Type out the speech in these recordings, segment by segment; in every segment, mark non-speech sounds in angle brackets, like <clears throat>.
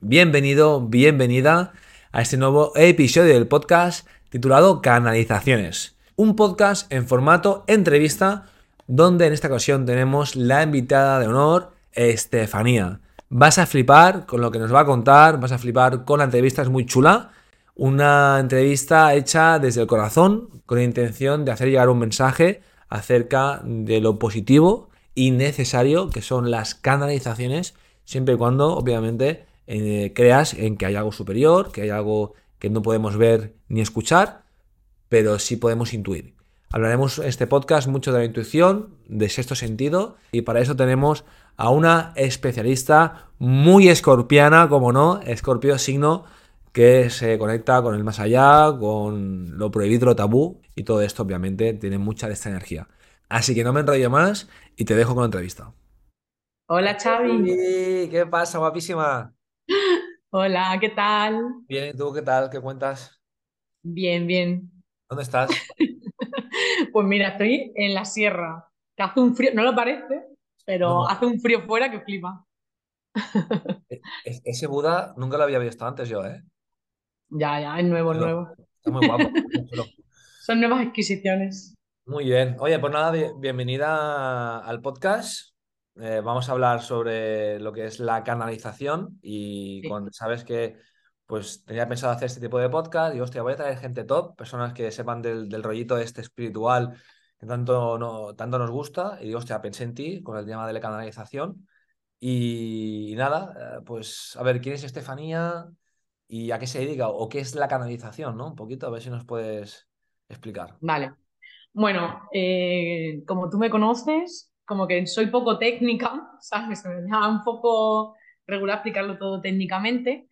Bienvenido, bienvenida a este nuevo episodio del podcast titulado Canalizaciones. Un podcast en formato entrevista donde en esta ocasión tenemos la invitada de honor, Estefanía. Vas a flipar con lo que nos va a contar, vas a flipar con la entrevista, es muy chula. Una entrevista hecha desde el corazón, con la intención de hacer llegar un mensaje acerca de lo positivo y que son las canalizaciones, siempre y cuando, obviamente, eh, creas en que hay algo superior, que hay algo que no podemos ver ni escuchar, pero sí podemos intuir. Hablaremos en este podcast mucho de la intuición, de sexto sentido, y para eso tenemos a una especialista muy escorpiana, como no, escorpio signo que se conecta con el más allá, con lo prohibido, lo tabú, y todo esto obviamente tiene mucha de esta energía. Así que no me enrollo más y te dejo con la entrevista. Hola Xavi. ¿Qué pasa, guapísima? Hola, ¿qué tal? Bien, ¿y tú qué tal? ¿Qué cuentas? Bien, bien. ¿Dónde estás? <laughs> Pues mira, estoy en la sierra, que hace un frío, no lo parece, pero No. hace un frío fuera que flipa. E- Ese Buda nunca lo había visto antes yo, ¿eh? Ya, ya, es nuevo, es nuevo. Está muy guapo. <laughs> Son nuevas adquisiciones. Muy bien. Oye, pues nada, bi- bienvenida al podcast. Eh, vamos a hablar sobre lo que es la canalización y Sí. cuando sabes que pues tenía pensado hacer este tipo de podcast y hostia, voy a traer gente top, personas que sepan del, del rollito este espiritual que tanto, no, tanto nos gusta y digo, hostia, pensé en ti con el tema de la canalización y, nada, eh, pues a ver, ¿quién es Estefanía y a qué se dedica o qué es la canalización, ¿no? Un poquito, a ver si nos puedes explicar. Vale. Bueno, eh, como tú me conoces, como que soy poco técnica, <laughs> ¿sabes? Se me da un poco regular explicarlo todo técnicamente,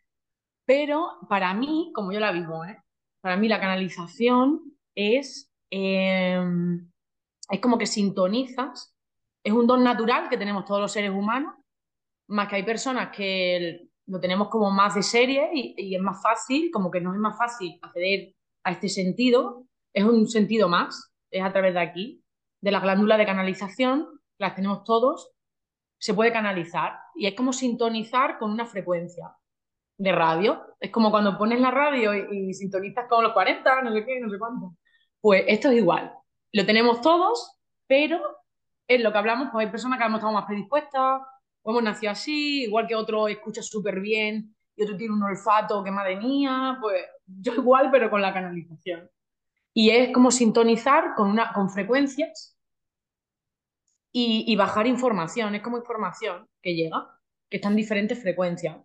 pero para mí, como yo la vivo, ¿eh? Para mí la canalización es, eh, es como que sintonizas, es un don natural que tenemos todos los seres humanos, más que hay personas que lo tenemos como más de serie y, y es más fácil, como que nos es más fácil acceder a este sentido, es un sentido más, es a través de aquí, de las glándulas de canalización, las tenemos todos, se puede canalizar y es como sintonizar con una frecuencia de radio. Es como cuando pones la radio y, y sintonizas con los 40, no sé qué, no sé cuánto. Pues esto es igual. Lo tenemos todos, pero en lo que hablamos, pues hay personas que hemos estado más predispuestas, o hemos nacido así, igual que otro escucha súper bien y otro tiene un olfato que madre mía, pues yo <laughs> igual, pero con la canalización. Y es como sintonizar con, una, con frecuencias y, y bajar información, es como información que llega, que está en diferentes frecuencias.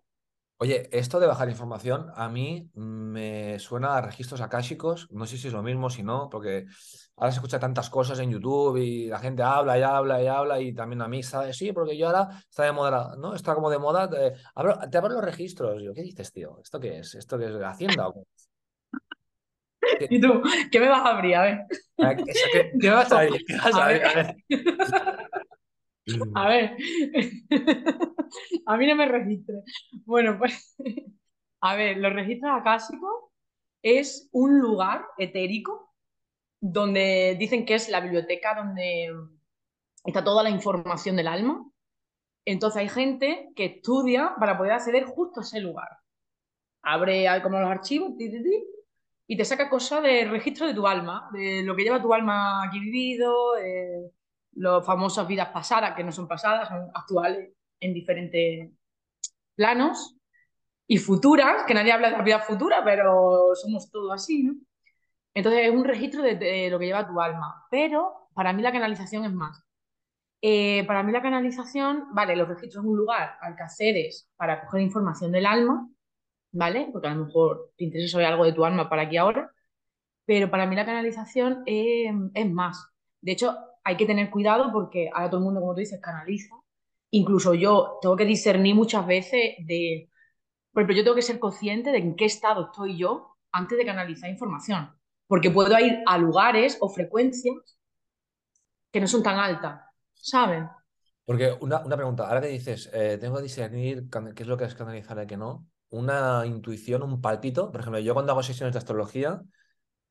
Oye, esto de bajar información a mí me suena a registros akáshicos. No sé si es lo mismo, si no, porque ahora se escucha tantas cosas en YouTube y la gente habla y habla y habla y también a mí está sí, porque yo ahora está de moda, ¿no? Está como de moda. Te abro, te abro los registros. Yo, ¿qué dices, tío? ¿Esto qué es? ¿Esto qué es Hacienda o qué? ¿Qué, <laughs> ¿Y tú? ¿Qué me vas a abrir? A ver. a- qué- qué- vas a vas a A ver? ver. A ver. <laughs> <laughs> A mí no me registre. Bueno, pues, a ver, los registros acásicos es un lugar etérico donde dicen que es la biblioteca donde está toda la información del alma. Entonces hay gente que estudia para poder acceder justo a ese lugar. Abre como los archivos ti, ti, ti, y te saca cosas del registro de tu alma, de lo que lleva tu alma aquí vivido, eh, las famosas vidas pasadas, que no son pasadas, son actuales en diferentes planos, y futuras, que nadie habla de las vidas futuras, pero somos todos así, ¿no? Entonces es un registro de, lo que lleva tu alma, pero para mí la canalización es más. Eh, para mí la canalización, vale, los registros es un lugar al que accedes para coger información del alma, ¿vale? Porque a lo mejor te interesa saber algo de tu alma para aquí ahora, pero para mí la canalización es, es más. De hecho, hay que tener cuidado porque ahora todo el mundo, como tú dices, canaliza. Incluso yo tengo que discernir muchas veces de, ejemplo, yo tengo que ser consciente de en qué estado estoy yo antes de canalizar información, porque puedo ir a lugares o frecuencias que no son tan altas, ¿saben? Porque una, una pregunta, ahora que dices, eh, tengo que discernir qué es lo que es canalizar y qué no. Una intuición, un palpito. Por ejemplo, yo cuando hago sesiones de astrología,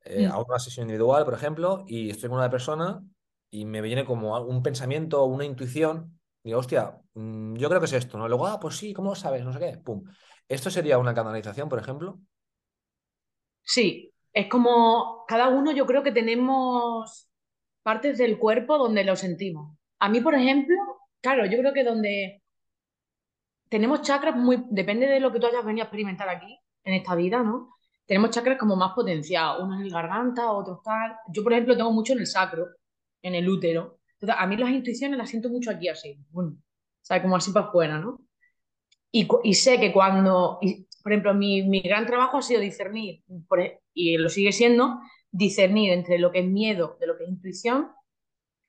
eh, Mm. hago una sesión individual, por ejemplo, y estoy con una persona y me viene como un pensamiento una intuición digo, hostia, mm, yo creo que es esto, ¿no? Luego, ah, pues sí, ¿cómo lo sabes? No sé qué, pum. ¿Esto sería una canalización, por ejemplo? Sí, es como cada uno yo creo que tenemos partes del cuerpo donde lo sentimos. A mí, por ejemplo, claro, yo creo que donde tenemos chakras muy, depende de lo que tú hayas venido a experimentar aquí, en esta vida, ¿no? Tenemos chakras como más potenciados, uno en el garganta, otros tal. Yo, por ejemplo, tengo mucho en el sacro, en el útero. Entonces, a mí las intuiciones las siento mucho aquí así, bueno, o sea, como así para afuera, ¿no? Y, y sé que cuando, y, por ejemplo, mi, mi, gran trabajo ha sido discernir, por, e, y lo sigue siendo, discernir entre lo que es miedo de lo que es intuición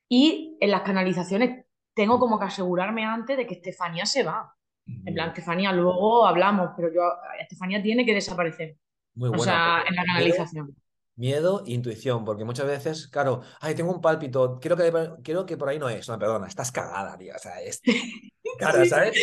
y en las canalizaciones tengo como que asegurarme antes de que Estefanía se va. En plan, Estefanía, luego hablamos, pero yo, Estefanía tiene que desaparecer. Muy buena, o sea, en la canalización. Miedo, e intuición, porque muchas veces, claro, ay, tengo un pálpito, quiero que, quiero que por ahí no es. No, perdona, estás cagada, tío. O sea, es. <laughs> Claro, ¿sabes?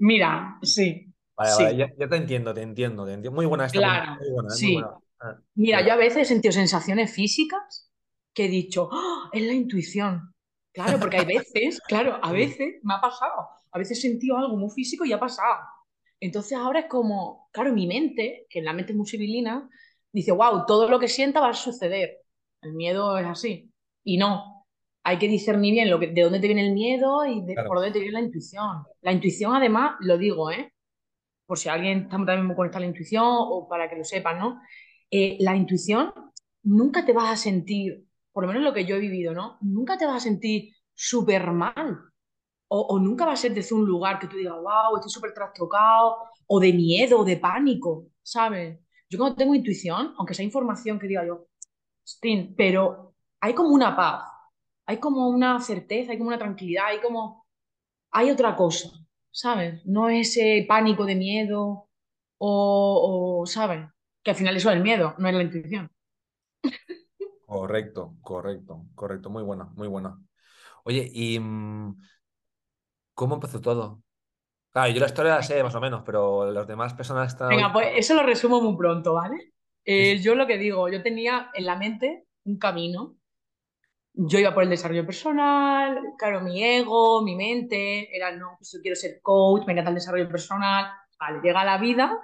Mira, sí. Vale, sí. vale, ya, ya, te entiendo, te entiendo, te entiendo. Muy buena esta. Claro, muy buena, sí. muy buena. Ah, Mira, yo a veces he sentido sensaciones físicas que he dicho, ¡Oh, es la intuición. Claro, porque hay veces, claro, a veces me ha pasado. A veces he sentido algo muy físico y ha pasado. Entonces ahora es como, claro, mi mente, que la mente es muy civilina, dice, wow, todo lo que sienta va a suceder. El miedo es así. Y no. Hay que discernir bien lo que, de dónde te viene el miedo y de, claro. por dónde te viene la intuición. La intuición, además, lo digo, ¿eh? Por si alguien está también muy conectado a la intuición o para que lo sepan, ¿no? Eh, la intuición nunca te vas a sentir, por lo menos lo que yo he vivido, ¿no? Nunca te vas a sentir súper mal. O, nunca va a ser desde un lugar que tú digas, wow, estoy súper trastocado, o de miedo, o de pánico, ¿sabes? Yo cuando tengo intuición, aunque sea información que diga yo, pero hay como una paz, hay como una certeza, hay como una tranquilidad, hay como, hay otra cosa, ¿sabes? No ese pánico de miedo, o, o ¿sabes? Que al final eso es el miedo, no es la intuición. Correcto, correcto, correcto, muy buena, muy buena. Oye, ¿y cómo empezó todo? Claro, yo la historia la sé más o menos, pero las demás personas están... Venga, pues eso lo resumo muy pronto, ¿vale? Eh, yo lo que digo, yo tenía en la mente un camino. Yo iba por el desarrollo personal, claro, mi ego, mi mente, era, no, pues yo quiero ser coach, me encanta el desarrollo personal. Vale, llega la vida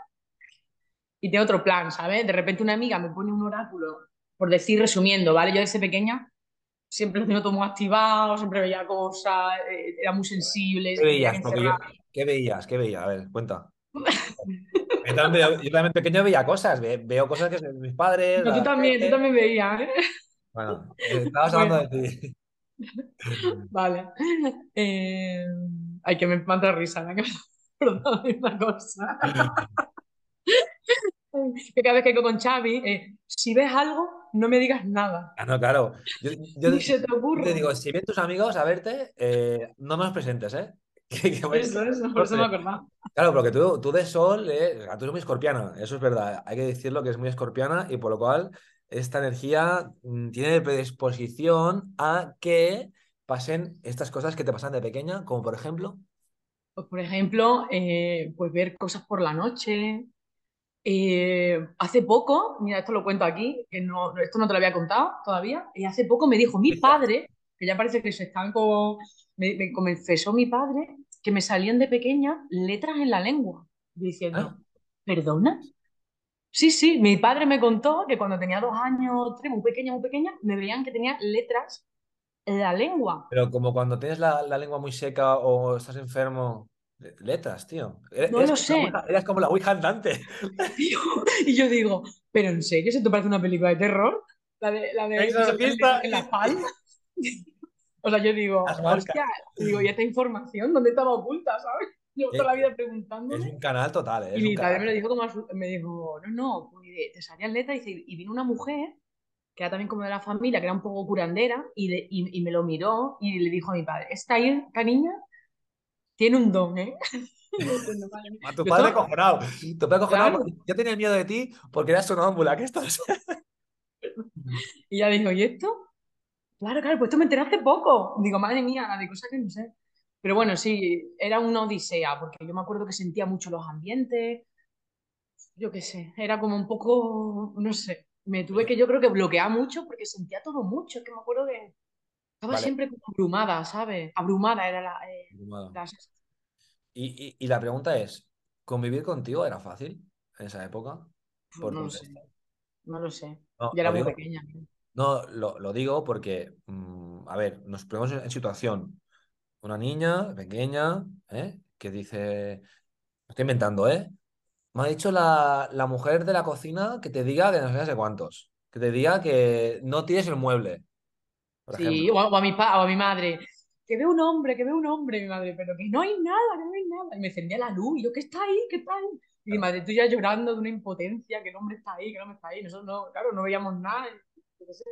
y tengo otro plan, ¿sabes? De repente una amiga me pone un oráculo, por decir, resumiendo, ¿vale? Yo desde pequeña siempre lo tengo todo muy activado, siempre veía cosas, eh, era muy sensible. ¿Qué veías? Yo, ¿Qué veías? ¿Qué veías? A ver, cuenta. <laughs> yo, también, yo, también, pequeño veía cosas, ve, veo cosas que son mis padres. No, tú también, tú también veías, ¿eh? Bueno, estabas hablando bueno. de ti. <laughs> Vale. Eh... Ay, que me manda risa, ¿no? que me <laughs> de una cosa. Que cada vez que con Xavi, eh, si ves algo, no me digas nada. Ah, no, claro. Yo, yo <laughs> Ni se te ocurre. te digo, si ven tus amigos a verte, eh, no me los presentes, ¿eh? <laughs> Que eso, eso, por eso me acordaba. Claro, porque tú, tú de sol, eh, tú eres muy escorpiana, eso es verdad. Hay que decirlo que es muy escorpiana y por lo cual esta energía mm, tiene predisposición a que pasen estas cosas que te pasan de pequeña, como por ejemplo. Pues por ejemplo, eh, pues ver cosas por la noche, eh, hace poco, mira, esto lo cuento aquí, que no, esto no te lo había contado todavía, y hace poco me dijo mi padre, que ya parece que se están como, me, me confesó mi padre que me salían de pequeña letras en la lengua, diciendo, ¿Ah? ¿perdona? Sí, sí, mi padre me contó que cuando tenía dos años, tres, muy pequeña, muy pequeña, me veían que tenía letras en la lengua. Pero como cuando tienes la, la lengua muy seca o estás enfermo, letras, tío. Eres, No lo sé. Ouija, eras como la Ouija andante. <laughs> Y yo digo, ¿pero en serio se te parece una película de terror? La de, la de Exorcista. en la palma. <laughs> O sea, yo digo, hostia, digo, ¿y esta información dónde estaba oculta, sabes? Yo toda la vida Es preguntándome. un canal total, ¿eh? Y Es mi padre me lo dijo como, me dijo, no, no, pues, te salían letras y, y vino una mujer que era también como de la familia, que era un poco curandera, y, le- y, y me lo miró y le dijo a mi padre, esta, esta niña tiene un don, ¿eh? <laughs> A tu padre acojonado. Tu padre acojonado Claro. porque yo tenía miedo de ti porque eras sonámbula, que esto es... <laughs> Y ya dijo, ¿y esto? Claro, claro, pues esto me enteré hace poco. Digo, madre mía, de cosas que no sé. Pero bueno, sí, era una odisea, porque yo me acuerdo que sentía mucho los ambientes, yo qué sé, era como un poco, no sé, me tuve que yo creo que bloquear mucho porque sentía todo mucho, es que me acuerdo que Estaba Vale, siempre como abrumada, ¿sabes? Abrumada era la, eh, la- Y, y- y la pregunta es, ¿convivir contigo era fácil en esa época? Por no lo sé, no lo sé. No, Yo era muy digo, pequeña. no, lo, lo digo porque, mm, a ver, nos ponemos en, en situación. Una niña pequeña, ¿eh? que dice, estoy inventando, ¿eh? Me ha dicho la, la mujer de la cocina que te diga que no sé, no sé cuántos. Que te diga que no tienes el mueble, por Sí, o a, o a mi pa, o a mi madre, que veo un hombre, que veo un hombre, mi madre, pero que no hay nada, que no hay nada. Y me encendía la luz, y yo, ¿qué está ahí? ¿Qué está ahí? Y mi madre, tú ya llorando de una impotencia, que el hombre está ahí, que el hombre está ahí. Nosotros no, claro, no veíamos nada, sé,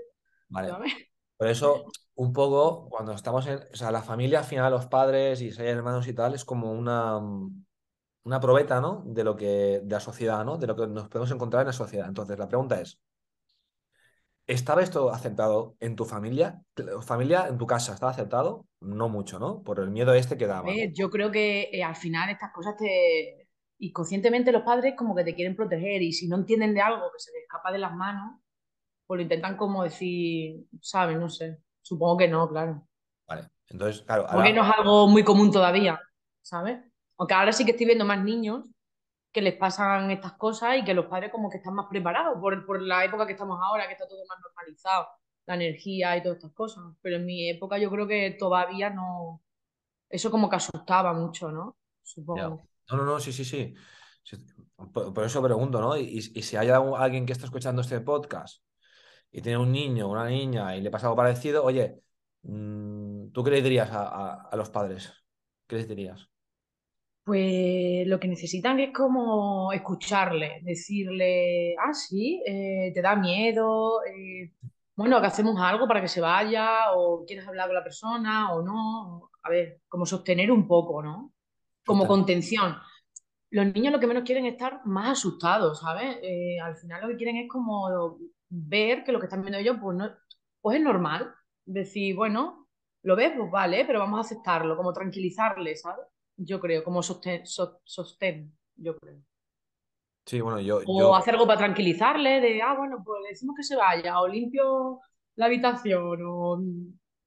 Vale. ¿sabes? Por eso, un poco, cuando estamos en, o sea, la familia al final, los padres y seis hermanos y tal, es como una, una probeta, ¿no? De lo que, de la sociedad, ¿no? De lo que nos podemos encontrar en la sociedad. Entonces, la pregunta es, ¿estaba esto aceptado en tu familia? ¿Familia en tu casa estaba aceptado? No mucho, ¿no? Por el miedo este que daba, yo creo que eh, al final estas cosas te... Inconscientemente los padres como que te quieren proteger y si no entienden de algo que se les escapa de las manos, pues lo intentan como decir, ¿sabes? No sé. Supongo que no, claro. Vale. Entonces, claro, Porque ahora, no es algo muy común todavía, ¿sabes? Aunque ahora sí que estoy viendo más niños que les pasan estas cosas y que los padres como que están más preparados por, por la época que estamos ahora, que está todo más normalizado, la energía y todas estas cosas. Pero en mi época yo creo que todavía no... Eso como que asustaba mucho, ¿no? ya. Supongo. No, no, no, sí, sí, sí. Por, por eso pregunto, ¿no? Y, y si hay algún- alguien que está escuchando este podcast y tiene un niño una niña y le pasa algo parecido, oye, mm, ¿tú qué le dirías a, a- a los padres? ¿Qué les dirías? Pues lo que necesitan es como escucharle, decirle, ah, sí, eh, te da miedo, eh, bueno, que hacemos algo para que se vaya, o quieres hablar con la persona, o no. A ver, como sostener un poco, ¿no? Como contención. Los niños lo que menos quieren es estar más asustados, ¿sabes? Eh, al final lo que quieren es como ver que lo que están viendo ellos, pues no, pues es normal. Decir, bueno, lo ves, pues vale, pero vamos a aceptarlo, como tranquilizarles, ¿sabes? Yo creo, como sostén, so- sostén, yo creo. Sí, bueno, yo, O yo, hacer algo para tranquilizarle, de, ah, bueno, pues le decimos que se vaya, o limpio la habitación, o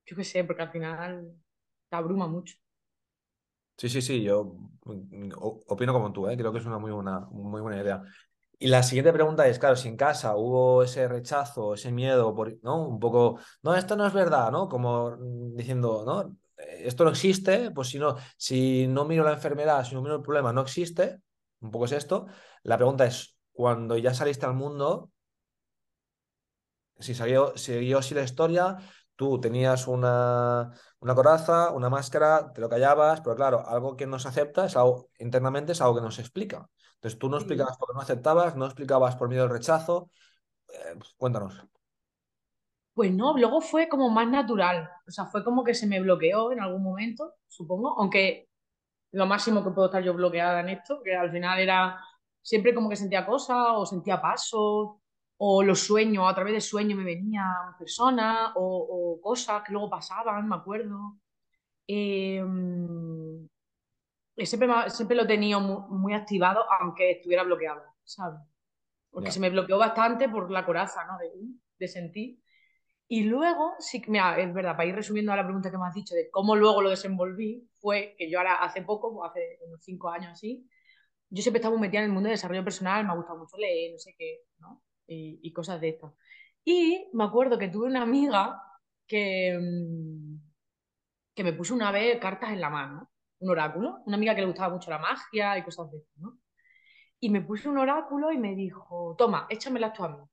yo qué sé, porque al final te abruma mucho. sí, sí, sí, yo mm, opino como tú, ¿eh? Creo que es una muy buena, muy buena idea. Y la siguiente pregunta es, claro, si en casa hubo ese rechazo, ese miedo, por, ¿no? Un poco, no, esto no es verdad, ¿no? Como mm, diciendo, ¿no? Esto no existe, pues si no, si no miro la enfermedad, si no miro el problema, no existe, un poco es esto. La pregunta es, cuando ya saliste al mundo, si salió, siguió así la historia, tú tenías una, una coraza, una máscara, te lo callabas, pero claro, algo que no se acepta es algo, internamente es algo que no se explica. Entonces tú no explicabas por qué no aceptabas, no explicabas por miedo al rechazo. Eh, pues, cuéntanos. Pues no, luego fue como más natural. O sea, fue como que se me bloqueó en algún momento, supongo. Aunque lo máximo que puedo estar yo bloqueada en esto, que al final era siempre como que sentía cosas o sentía pasos o los sueños, a través de sueños me venían personas o, o cosas que luego pasaban, me acuerdo. Eh, siempre, siempre lo he tenido muy, activado, aunque estuviera bloqueado, ¿sabes? Porque se me bloqueó bastante por la coraza, ¿no? De, de sentir. Y luego, sí, mira, es verdad, para ir resumiendo a la pregunta que me has dicho de cómo luego lo desenvolví, fue que yo ahora hace poco, pues hace unos cinco años así, yo siempre estaba muy metida en el mundo de desarrollo personal, me ha gustado mucho leer, no sé qué, ¿no? Y, y cosas de estas. Y me acuerdo que tuve una amiga que, mm, que me puso una vez cartas en la mano, un oráculo, una amiga que le gustaba mucho la magia y cosas de estas, ¿no? Y me puso un oráculo y me dijo, toma, échamelas tú a mí.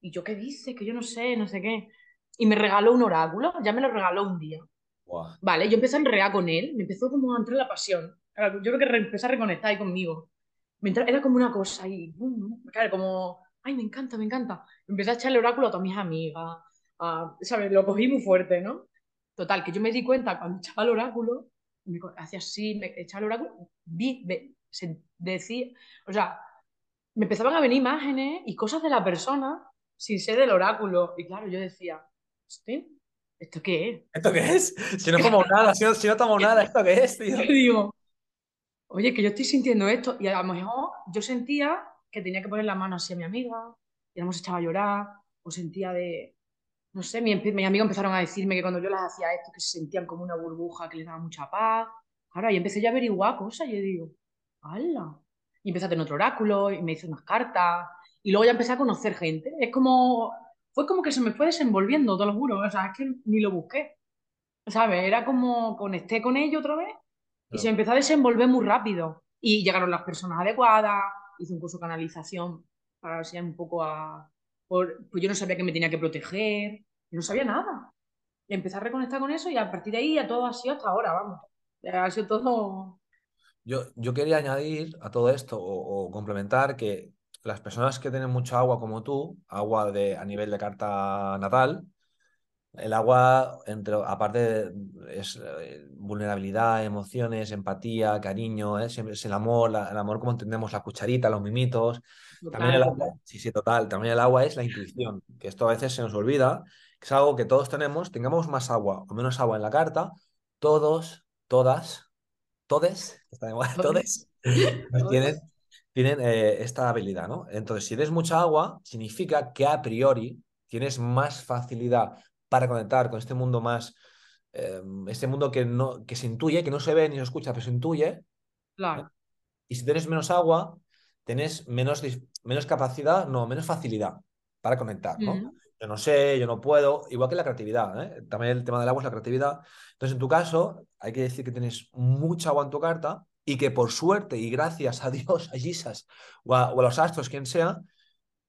Y yo, ¿qué dices? Que yo no sé, no sé qué. Y me regaló un oráculo, ya me lo regaló un día. Buah. Vale, yo empecé a enrear con él, me empezó como a entrar la pasión. Yo creo que empecé a reconectar ahí conmigo. Me entra- era como una cosa y, claro, como, ay, me encanta, me encanta. Empecé a echarle oráculo a todas mis amigas, a- ¿sabes? Lo cogí muy fuerte, ¿no? Total, que yo me di cuenta cuando echaba el oráculo, me hacía así, me echaba el oráculo, vi, ve- se decía, o sea, me empezaban a venir imágenes y cosas de la persona sin ser del oráculo. Y claro, yo decía, ¿esto qué ¿Esto qué es? Si no como nada, si no, si no tomo es? nada, ¿esto qué es, Yo tío? digo, oye, que yo estoy sintiendo esto. Y a lo mejor yo sentía que tenía que poner la mano así a mi amiga, y hemos echado a llorar, o sentía de, no sé, mi- mis amigos empezaron a decirme que cuando yo les hacía esto, que se sentían como una burbuja que les daba mucha paz. Ahora, y empecé ya a averiguar cosas y yo digo, ¡hala! Y empecé a tener otro oráculo y me hice unas cartas y luego ya empecé a conocer gente. Es como, fue como que se me fue desenvolviendo, te lo juro. O sea, es que ni lo busqué, ¿sabes? Era como conecté con ellos otra vez y se Claro. me empezó a desenvolver muy rápido. Y llegaron las personas adecuadas, hice un curso de canalización para enseñar un poco a... por- pues yo no sabía que me tenía que proteger, yo no sabía nada. Y empecé a reconectar con eso y a partir de ahí ya todo ha sido hasta ahora, vamos. Ya Ha sido todo... Yo, yo quería añadir a todo esto o, o complementar que las personas que tienen mucha agua como tú, agua de, a nivel de carta natal, el agua, entre, aparte, de- es eh, vulnerabilidad, emociones, empatía, cariño, ¿eh? Es el amor, la- el amor como entendemos la cucharita, los mimitos. También el agua, sí, sí, total. También el agua es la intuición, que esto a veces se nos olvida, que es algo que todos tenemos, tengamos más agua o menos agua en la carta, todos, todas, todes, <laughs> está de moda, todes, tienen. Tienen eh, esta habilidad, ¿no? Entonces, si eres mucha agua, significa que a priori tienes más facilidad para conectar con este mundo más, eh, este mundo que, no, que se intuye, que no se ve ni se escucha, pero se intuye. ¿eh? Claro. Y si tienes menos agua, tienes menos, menos capacidad, no, menos facilidad para conectar, ¿no? Yo no sé, yo no puedo, igual que la creatividad, ¿eh? También el tema del agua es la creatividad. Entonces, en tu caso, hay que decir que tienes mucha agua en tu carta y que por suerte y gracias a <laughs> Dios, a Jesus o a, o a los astros, quien sea,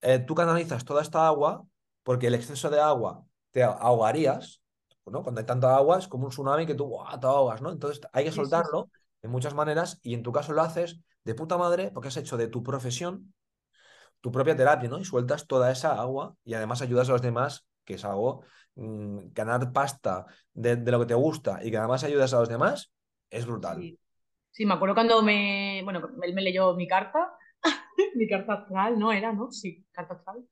eh, tú canalizas toda esta agua porque el exceso de agua te ahogarías, ¿no? Cuando hay tanta agua es como un tsunami que tú ¡buah! te ahogas, ¿no? Entonces hay que soltarlo de muchas maneras y en tu caso lo haces de puta madre porque has hecho de tu profesión tu propia terapia, ¿no? Y sueltas toda esa agua y además ayudas a los demás, que es algo, mm, ganar pasta de, de lo que te gusta y que además ayudas a los demás, es brutal. Sí. Sí, me acuerdo cuando me... Bueno, él me leyó mi carta, <laughs> mi carta astral, ¿no era, no? Sí, carta astral.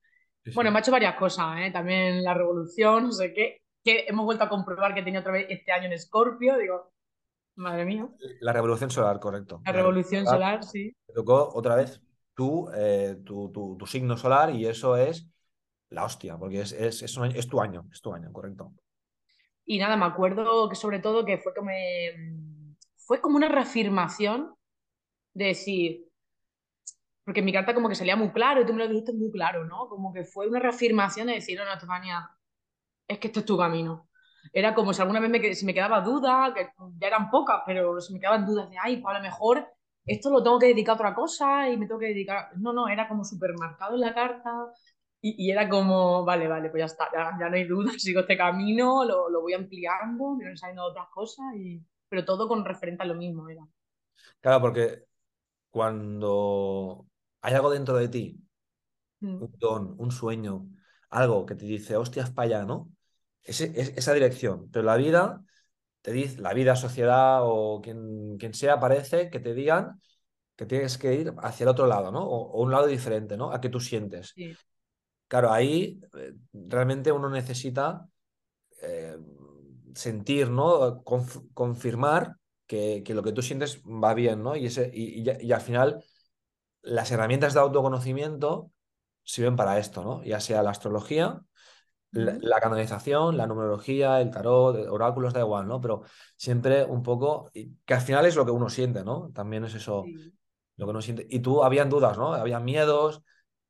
Sí, Bueno, me ha hecho varias cosas, ¿eh? También la revolución, no sé qué, que hemos vuelto a comprobar que tenía otra vez este año en Escorpio, digo, madre mía, La revolución solar, correcto. la La revolución solar, solar, sí. te tocó otra vez tú, eh, tu, tu- tu signo solar y eso es la hostia, porque es, es, es, un año- es tu año, es tu año, correcto. Y nada, me acuerdo que sobre todo que fue como, fue como una reafirmación de decir, porque en mi carta como que salía muy claro y tú me lo dijiste muy claro, ¿no? Como que fue una reafirmación de decir, no, no, Estefania, es que este es tu camino. Era como si alguna vez me, si me quedaba duda, que ya eran pocas, pero si me quedaban dudas de, ay, pues a lo mejor esto lo tengo que dedicar a otra cosa y me tengo que dedicar... No, no, era como súper marcado en la carta y, y era como, vale, vale, pues ya está, ya, ya no hay duda, <laughs> sigo este camino, lo, lo voy ampliando, me van saliendo otras cosas, y... pero todo con referente a lo mismo era. Claro, porque cuando hay algo dentro de ti, Mm, un don, un sueño, algo que te dice, hostias, para allá, ¿no? Ese- es, esa dirección. Pero la vida, te dice, la vida, sociedad o quien, quien sea, parece que te digan que tienes que ir hacia el otro lado, ¿no? O, o un lado diferente, ¿no? A que tú sientes. sí, Claro, ahí eh, realmente uno necesita eh, sentir, ¿no? Conf- confirmar que, que lo que tú sientes va bien, ¿no? Y, ese, y, y al final las herramientas de autoconocimiento sirven para esto, ¿no? Ya sea la astrología, la, la canalización, la numerología, el tarot, oráculos, da igual, ¿no? Pero siempre un poco, que al final es lo que uno siente, ¿no? También es eso, sí, lo que uno siente. Y tú, habían dudas, ¿no? Habían miedos,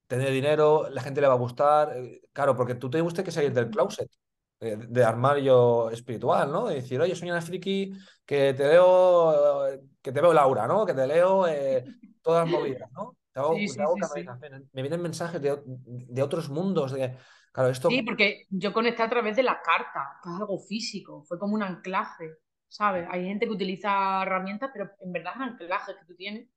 tener dinero, la gente le va a gustar. eh, Claro, porque tú te gusta que salir del closet, eh, de armario espiritual, ¿no? De decir, oye, soy una friki que te leo, eh, que te veo Laura, ¿no? Que te leo eh, todas movidas, ¿no? Te hago, sí, te sí, hago sí, sí. canalizaciones. Me vienen mensajes de, de otros mundos, de, claro, Sí, esto, porque yo conecté a través de la carta, que es algo físico, fue como un anclaje, ¿sabes? Hay gente que utiliza herramientas, pero en verdad es anclajes que tú tienes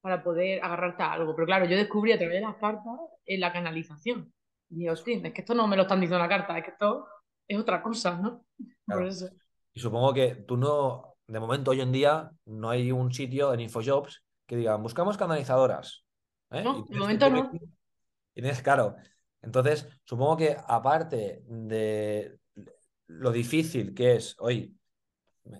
para poder agarrarte a algo. Pero claro, yo descubrí a través de las cartas en la canalización. Y dije, hostia, es que esto no me lo están diciendo en la carta, es que esto es otra cosa, ¿no? Por eso. Y supongo que tú no, de momento hoy en día, no hay un sitio en InfoJobs que digan, buscamos canalizadoras. ¿eh? No, de momento no. y tienes, claro. Entonces, supongo que aparte de lo difícil que es, hoy,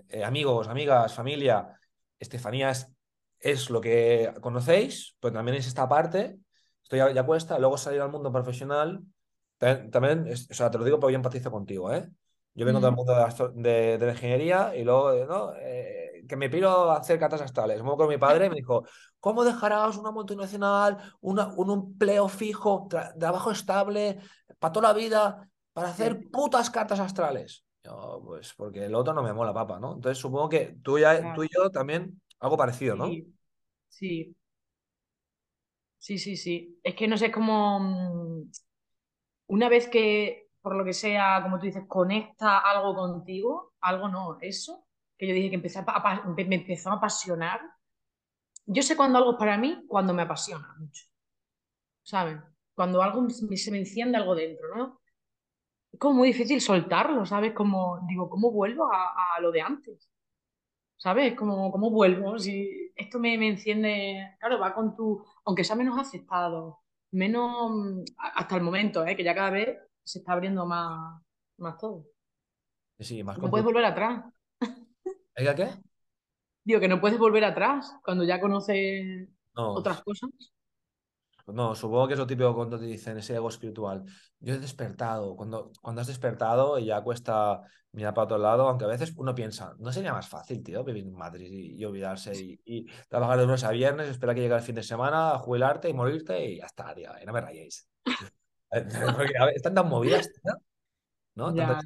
eh, amigos, amigas, familia, Estefanía es, es lo que conocéis, pero también es esta parte, esto ya, ya cuesta, luego salir al mundo profesional También, también o sea, te lo digo porque yo empatizo contigo, ¿eh? Yo vengo del mundo de de- de la ingeniería y luego, eh, ¿no? Eh, que me piro a hacer cartas astrales. Me con mi padre y me dijo, ¿cómo dejarás una multinacional, una, un empleo fijo, tra- trabajo estable, para toda la vida, para hacer putas cartas astrales? Yo, pues porque el otro no me mola, papá, ¿no? Entonces supongo que tú, ya, tú y yo también algo parecido, ¿no? sí, sí, sí, sí, sí. Es que no sé, es como mm, una vez que, por lo que sea, como tú dices, conecta algo contigo, algo no, eso, que yo dije que empecé a, me empezó a apasionar. Yo sé cuando algo es para mí, cuando me apasiona mucho, ¿sabes? Cuando algo me- se me enciende algo dentro, ¿no? Es como muy difícil soltarlo, ¿sabes? Como, digo, ¿cómo vuelvo a, a lo de antes? ¿Sabes? Como, ¿cómo vuelvo? Si esto me, me enciende, claro, va con tu, aunque sea menos aceptado, menos, hasta el momento, ¿eh? Que ya cada vez se está abriendo más, más todo. Sí, más No puedes volver atrás. ¿Hay qué? Digo, que no puedes volver atrás cuando ya conoces No. otras cosas. No, supongo que es lo típico cuando te dicen ese ego espiritual. Yo he despertado. Cuando, cuando has despertado y ya cuesta mirar para otro lado, aunque a veces uno piensa, ¿no sería más fácil, tío, vivir en Madrid y, y olvidarse y, y trabajar de lunes a viernes, esperar que llegue el fin de semana, jubilarte y morirte y ya está, tío, no me rayéis. <laughs> <laughs> Porque a ver, están tan movidas, tío, ¿no? Ya.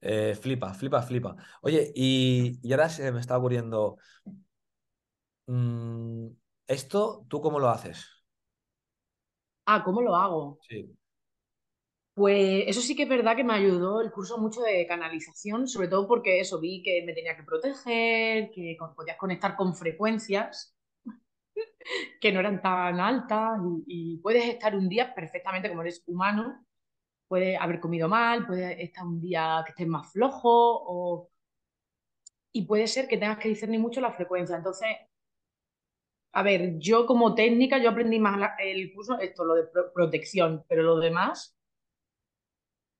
Eh, flipa, flipa, flipa. Oye, y, y ahora se me está ocurriendo, mm, ¿esto tú cómo lo haces? Ah, ¿cómo lo hago? Sí. Pues eso sí que es verdad que me ayudó el curso mucho de canalización, sobre todo porque eso vi que me tenía que proteger, que podías conectar con frecuencias <laughs> que no eran tan altas y, y puedes estar un día perfectamente como eres humano, puedes haber comido mal, puedes estar un día que estés más flojo o, y puede ser que tengas que discernir mucho la frecuencia. Entonces, a ver, yo como técnica, yo aprendí más la- el curso, esto, lo de pro- protección, pero lo demás,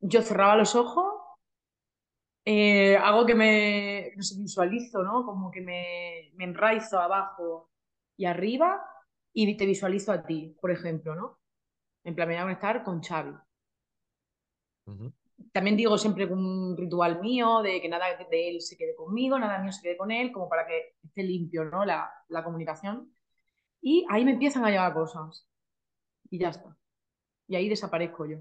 yo cerraba los ojos eh, hago que me no sé, visualizo, ¿no? Como que me, me enraizo abajo y arriba y te visualizo a ti, por ejemplo, ¿no? En plan, me voy a conectar con Xavi. También digo siempre un ritual mío de que nada de él se quede conmigo, nada mío se quede con él, como para que esté limpio, ¿no? La, la comunicación. Y ahí me empiezan a llegar cosas y ya está. Y ahí desaparezco yo.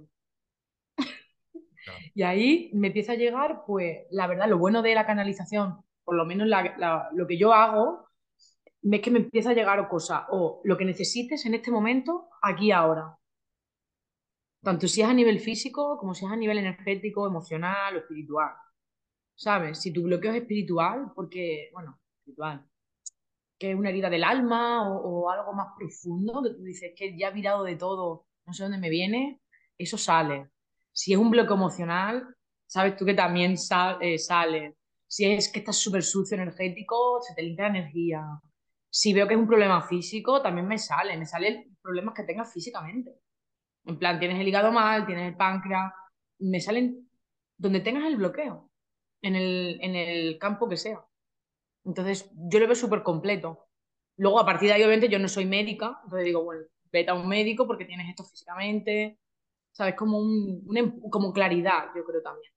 Claro. <laughs> Y ahí me empieza a llegar, pues, la verdad, lo bueno de la canalización, por lo menos la- la- lo que yo hago, es que me empieza a llegar cosas o lo que necesites en este momento, aquí ahora. Tanto si es a nivel físico como si es a nivel energético, emocional o espiritual. ¿Sabes? Si tu bloqueo es espiritual, porque, bueno, espiritual, que es una herida del alma o, algo más profundo, que tú dices que ya he virado de todo, no sé dónde me viene, eso sale. Si es un bloqueo emocional, sabes tú que también eh, sale. Si es que estás súper sucio energético, se te limpia la energía. Si veo que es un problema físico, también me sale, me salen problemas que tengas físicamente. En plan, tienes el hígado mal, tienes el páncreas, me salen donde tengas el bloqueo, en el, en el campo que sea. Entonces, yo lo veo súper completo. Luego, a partir de ahí, obviamente, yo no soy médica, entonces digo, bueno, vete a un médico porque tienes esto físicamente, ¿sabes? Como, un, un em- como claridad, yo creo también.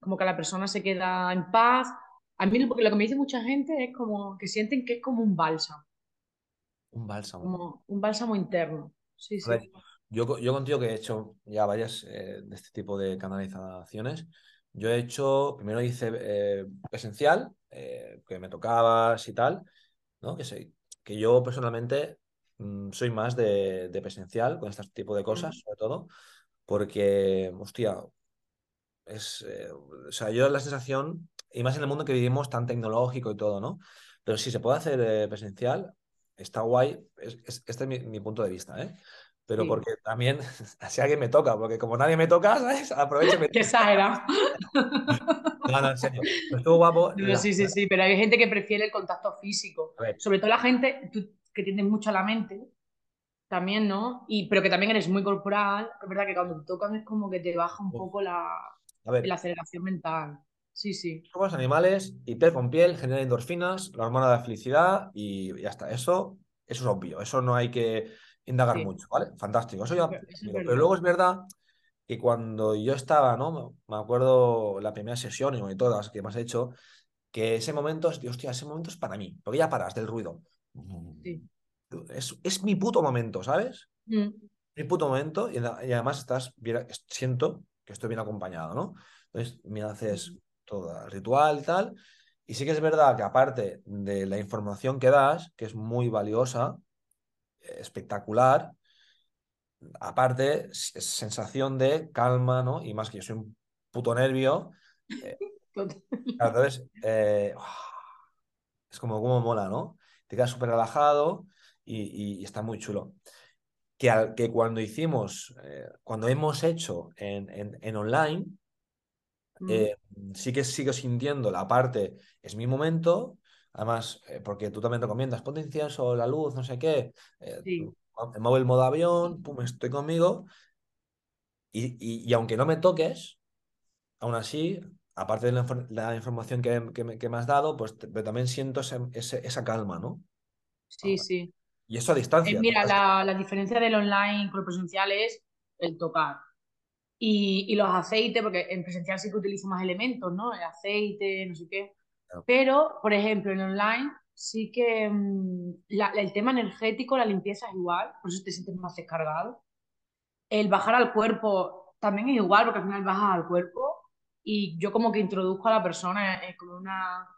Como que la persona se queda en paz. A mí lo, lo que me dice mucha gente es como que sienten que es como un bálsamo, Un bálsamo. como un bálsamo interno. Sí, ver, sí. yo, yo contigo que he hecho ya varias eh, de este tipo de canalizaciones. Yo he hecho, primero hice eh, presencial, eh, que me tocabas y tal, ¿no? Que, sé, que yo personalmente mm, soy más de, de presencial con este tipo de cosas, sobre todo, porque, hostia, es, eh, o sea, yo la sensación, y más en el mundo que vivimos tan tecnológico y todo, ¿no? Pero si se puede hacer eh, presencial, está guay. Es- es- este es mi, mi punto de vista, ¿eh? Pero Sí. porque también, <laughs> si alguien me toca, porque como nadie me toca, ¿sabes? Aprovecho me... <laughs> Qué exagerado. <laughs> No, no, en serio. <laughs> Pero estuvo guapo. No, La... sí, sí, sí, pero hay gente que prefiere el contacto físico. Sobre todo la gente tú, que tiende mucho a la mente, también, ¿no? Y, pero que también eres muy corporal. Es verdad que cuando te tocan es como que te baja un uf, poco la, la aceleración mental. Sí, sí. somos animales y piel con piel genera endorfinas, la hormona de la felicidad y ya está. Eso, eso es obvio. Eso no hay que indagar Sí, mucho, ¿vale? Fantástico, eso ya. eso Pero, pero verdad. luego es verdad que cuando yo estaba, ¿no? Me acuerdo la primera sesión y todas que me has hecho, que ese momento es, hostia, ese momento es para mí, porque ya paras del ruido. Sí. Es, es mi puto momento, ¿sabes? Mm, Mi puto momento y, y además estás siento que estoy bien acompañado, ¿no? Entonces me haces todo el ritual y tal. Y sí que es verdad que aparte de la información que das, que es muy valiosa, espectacular, aparte sensación de calma, ¿no? Y más que yo soy un puto nervio. eh, <laughs> entonces, eh, es como, como mola, ¿no? Te quedas súper relajado y, y- y está muy chulo. Que, al- que cuando hicimos, eh, cuando hemos hecho en, en- en online, Mm, sí que sigo sintiendo la parte, es mi momento, además, porque tú también recomiendas ponte incienso, la luz, no sé qué, Sí, me muevo el modo avión, pum, estoy conmigo, y, y- y aunque no me toques, aún así, aparte de la, la información que, que me, que me has dado, pues te- pero también siento ese- ese- esa calma, ¿no? sí, Ah, sí. Y eso a Eh, distancia. mira, la, la diferencia del online con el presencial es el tocar. Y, y los aceites, porque en presencial sí que utilizo más elementos, ¿no? El aceite, no sé qué. Claro. Pero, por ejemplo, en online sí que mm, la- el tema energético, la limpieza es igual, por eso te sientes más descargado. El bajar al cuerpo también es igual, porque al final bajas al cuerpo y yo como que introduzco a la persona en como una,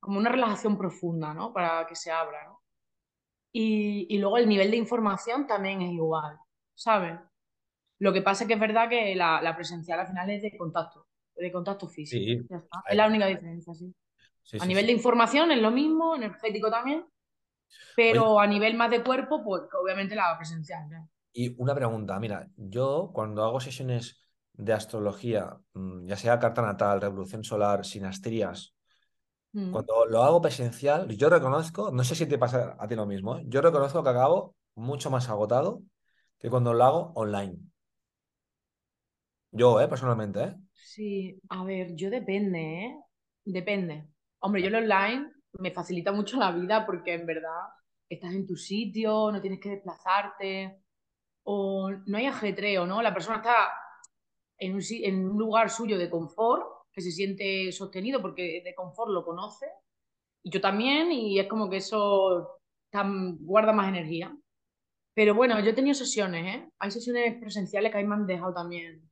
como una relajación profunda, ¿no? Para que se abra, ¿no? Y, y luego el nivel de información también es igual, ¿sabes? Lo que pasa es que es verdad que la, la presencial al final es de contacto, de contacto físico. Sí, Ya está. Es la única diferencia, sí. Sí, A sí, nivel sí. de información es lo mismo, energético también, Oye, pero a nivel más de cuerpo, pues obviamente la presencial. ¿no? y una pregunta, mira, yo cuando hago sesiones de astrología, mm, ya sea carta natal, revolución solar, sinastrías, Mm. cuando lo hago presencial, yo reconozco, no sé si te pasa a ti lo mismo, ¿eh? Yo reconozco que acabo mucho más agotado que cuando lo hago online. Yo, ¿eh? Personalmente, ¿eh? Sí, a ver, yo depende, ¿eh? Depende. Hombre, yo el online me facilita mucho la vida porque en verdad estás en tu sitio, no tienes que desplazarte o no hay ajetreo, ¿no? La persona está en un, en un lugar suyo de confort, que se siente sostenido porque de confort lo conoce, y yo también, y es como que eso tam- guarda más energía. Pero bueno, yo he tenido sesiones, ¿eh? Hay sesiones presenciales que ahí me han dejado también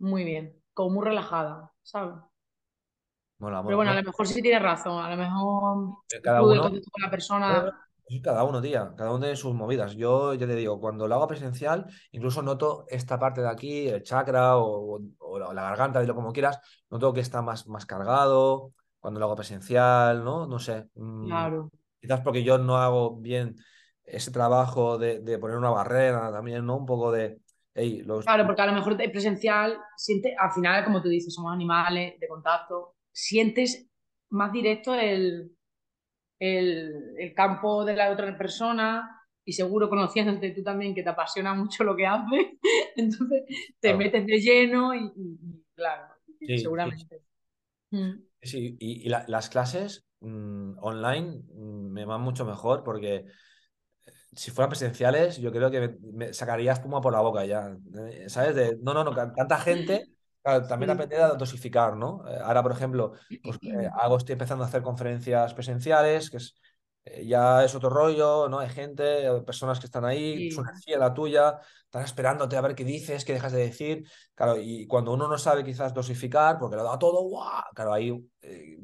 muy bien, como muy relajada, ¿sabes? Mola, Pero mola. bueno, a lo mejor sí tienes razón, a lo mejor el cada uno. contacto con la persona, cada uno, tía, cada uno tiene sus movidas. Yo ya te digo, cuando lo hago presencial, incluso noto esta parte de aquí, el chakra o, o la, garganta, dilo como quieras, noto que está más, más cargado cuando lo hago presencial, ¿no? No sé. mm, claro. quizás porque yo no hago bien ese trabajo de, de poner una barrera también, ¿no? Un poco de, hey, los... Claro, porque a lo mejor presencial siente, al final, como tú dices, somos animales de contacto, sientes más directo el, el, el campo de la otra persona y seguro conociéndote tú también que te apasiona mucho lo que haces, <laughs> entonces te Claro. metes de lleno y, claro, sí, seguramente. Mm, sí. Y, y la- las clases mm, online mm, me van mucho mejor porque si fueran presenciales, yo creo que me, me sacaría espuma por la boca ya. eh, ¿Sabes? De, no, no, no, tanta gente, claro, también Sí. aprender a dosificar, ¿no? Eh, ahora, por ejemplo, pues eh, <clears throat> hago, estoy empezando a hacer conferencias presenciales, que es, eh, ya es otro rollo, ¿no? Hay gente, personas que están ahí, su energía, la tuya, están esperándote a ver qué dices, qué dejas de decir. Claro, y cuando uno no sabe quizás dosificar, porque lo da todo, ¡guau! Claro, ahí eh,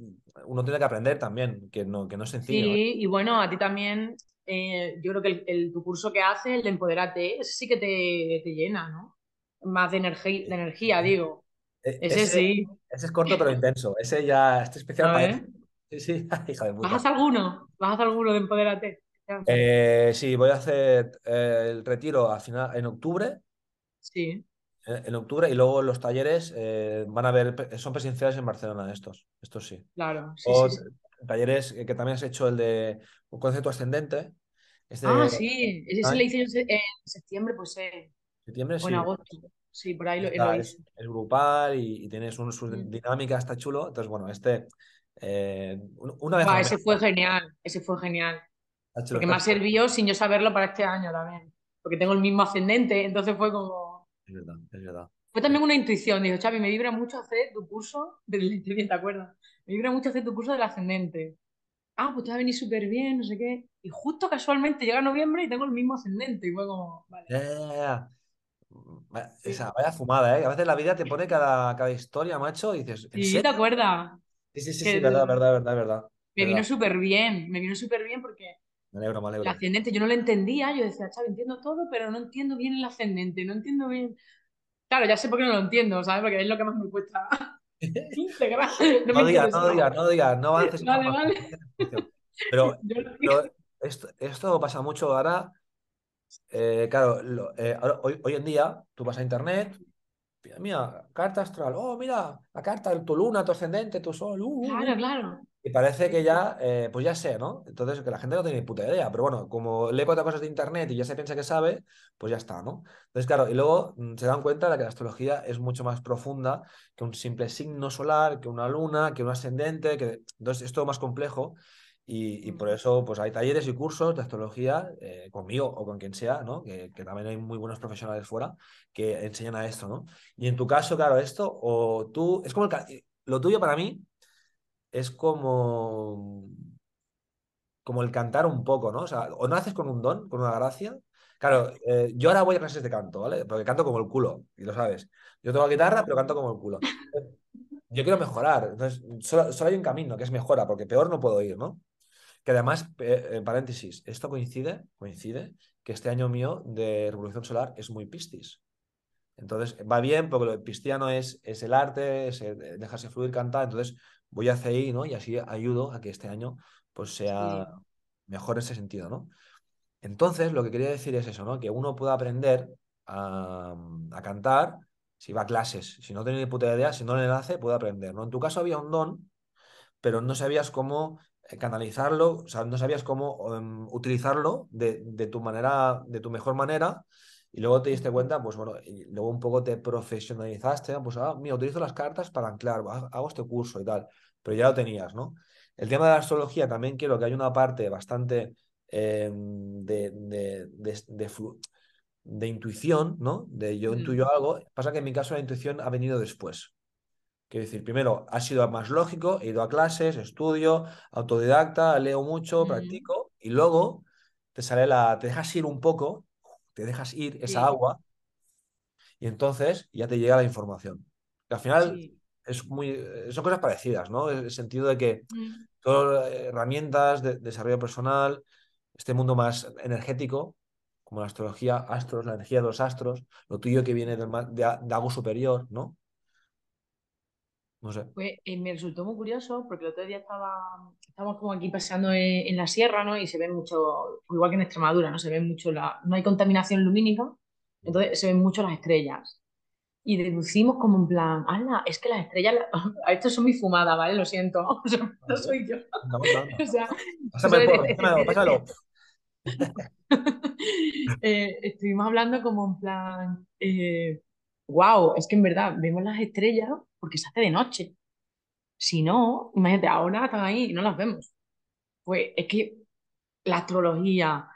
uno tiene que aprender también, que no, que no es sencillo. Sí, y bueno, a ti también, yo creo que el, el- tu curso que haces, el de Empodérate, ese sí que te, te llena, ¿no? Más de, energía de energía, digo. E- Ese Ese, sí. ese es corto pero intenso. Ese ya, este especial A para eso. Sí, sí, <laughs> hija de ¿vas a puta. hacer alguno? ¿Vas a hacer alguno de Empodérate? Ya. Eh, sí, voy a hacer eh, el retiro al final en octubre. Sí, eh, En octubre y luego los talleres eh, van a ver, son presenciales en Barcelona estos, estos sí. claro, sí, O sí, t- sí. talleres que, que también has hecho el de un concepto ascendente, Ah, este sí, ese se año, le hice yo en se- en septiembre, pues septiembre, o en agosto. Sí, por ahí lo, lo Está- es, hice. es grupal y, y tienes un, su Mm. dinámica, está chulo. Entonces, bueno, este eh, un- una vez mes. ese fue genial, ese fue genial. Chulo, Porque me ha servido sin yo saberlo para este año también. porque tengo el mismo ascendente, entonces fue como... Es verdad, es verdad. Fue también una intuición, dijo, Xavi, me vibra mucho hacer tu curso <laughs> del ¿te acuerdas? Me vibra mucho hacer tu curso del ascendente. Ah, pues te va a venir súper bien, no sé qué. Y justo casualmente llega noviembre y tengo el mismo ascendente. Y fue como, vale. Ya, Esa, vaya fumada, ¿eh? A veces la vida te pone cada, cada historia, macho, y dices, ¿en Sí, ¿te acuerdas? Sí, sí, sí, sí, verdad, verdad, verdad, verdad. me verdad. vino súper bien, me vino súper bien porque Me alegro, me el ascendente yo no lo entendía. Yo decía, Xavi, entiendo todo, pero no entiendo bien el ascendente, no entiendo bien. Claro, ya sé por qué no lo entiendo, ¿sabes? Porque es lo que más me cuesta <laughs> integrar. <laughs> No No digas, no digas, no digas, no avances Vale, vale. información. Pero, <laughs> pero esto, esto pasa mucho ahora. Eh, claro, lo- eh, hoy, hoy en día tú vas a internet, mira, carta astral, oh, mira, la carta de tu luna, tu ascendente, tu sol, uh, uh, uh. Claro, claro. Y parece que ya, eh, pues ya sé, ¿no? Entonces, que la gente no tiene ni puta idea, pero bueno, como lee cuatro cosas de internet y ya se piensa que sabe, pues ya está, ¿no? Entonces, claro, y luego mm, se dan cuenta de que la astrología es mucho más profunda que un simple signo solar, que una luna, que un ascendente, que entonces es todo más complejo y, y por eso pues hay talleres y cursos de astrología eh, conmigo o con quien sea, ¿no? Que, que también hay muy buenos profesionales fuera que enseñan a esto, ¿no? Y en tu caso, claro, esto, o tú, es como el, ca- lo tuyo para mí es como, como el cantar un poco, ¿no? O sea, o naces con un don, con una gracia. Claro, eh, yo ahora voy a clases de canto, ¿vale? Porque canto como el culo, y lo sabes. Yo tengo guitarra, pero canto como el culo. <laughs> Yo quiero mejorar. Entonces, solo, solo hay un camino, que es mejora, porque peor no puedo ir, ¿no? Que además, eh, eh, paréntesis, esto coincide, coincide, que este año mío de Revolución Solar es muy pistis. Entonces, va bien, porque lo pistiano es, es el arte, es el- dejarse fluir, cantar. Entonces, voy a CI, ¿no? Y así ayudo a que este año pues sea Sí. mejor en ese sentido, ¿no? Entonces, lo que quería decir es eso, ¿no? Que uno puede aprender a, a cantar si va a clases. Si no tiene ni puta idea, si no le nace, puede aprender, ¿no? En tu caso había un don, pero no sabías cómo eh, canalizarlo, o sea, no sabías cómo em, utilizarlo de, de tu manera, de tu mejor manera. Y luego te diste cuenta, pues bueno, y luego un poco te profesionalizaste, pues, ah, mira, utilizo las cartas para anclar, ha- hago este curso y tal, pero ya lo tenías, ¿no? El tema de la astrología también quiero que hay una parte bastante eh, de, de, de, intuición, ¿no? De yo intuyo algo. Pasa que en mi caso la intuición ha venido después. Quiero decir, primero ha sido más lógico, he ido a clases, estudio, autodidacta, leo mucho, practico, y luego te sale la, te dejas ir un poco, te dejas ir esa Sí, agua, y entonces ya te llega la información. Que al final sí. es muy, eh, son cosas parecidas, ¿no? En el sentido de que Mm. todas las herramientas de desarrollo personal, este mundo más energético, como la astrología, astros, la energía de los astros, lo tuyo que viene del de, de algo superior, ¿no? No sé. Pues eh, me resultó muy curioso porque el otro día estaba, estábamos como aquí paseando en, en la sierra, ¿no? Y se ven mucho, igual que en Extremadura, ¿no? Se ven mucho la, no hay contaminación lumínica, entonces se ven mucho las estrellas. Y deducimos como en plan. Es que las estrellas, <laughs> esto son mi fumada, ¿vale? Lo siento, <laughs> o sea, no soy yo. <laughs> O sea, Pásame el porro, pásalo. eh, estuvimos hablando como en plan, wow, es que en verdad vemos las estrellas porque se hace de noche. Si no, imagínate, ahora están ahí y no las vemos. Pues es que la astrología,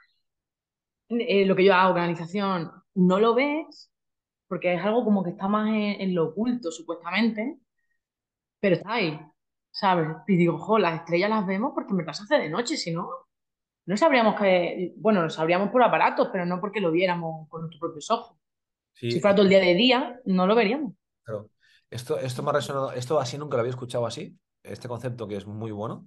eh, lo que yo hago, canalización, no lo ves porque es algo como que está más en, en lo oculto, supuestamente, pero está ahí, ¿sabes? Y digo, jo, las estrellas las vemos porque en verdad se hace de noche, si no, no sabríamos que, bueno, lo sabríamos por aparatos, pero no porque lo viéramos con nuestros propios ojos. Sí, Si fuera todo el día de día, no lo veríamos. claro. Esto, esto me ha resonado, esto así nunca lo había escuchado así, este concepto que es muy bueno,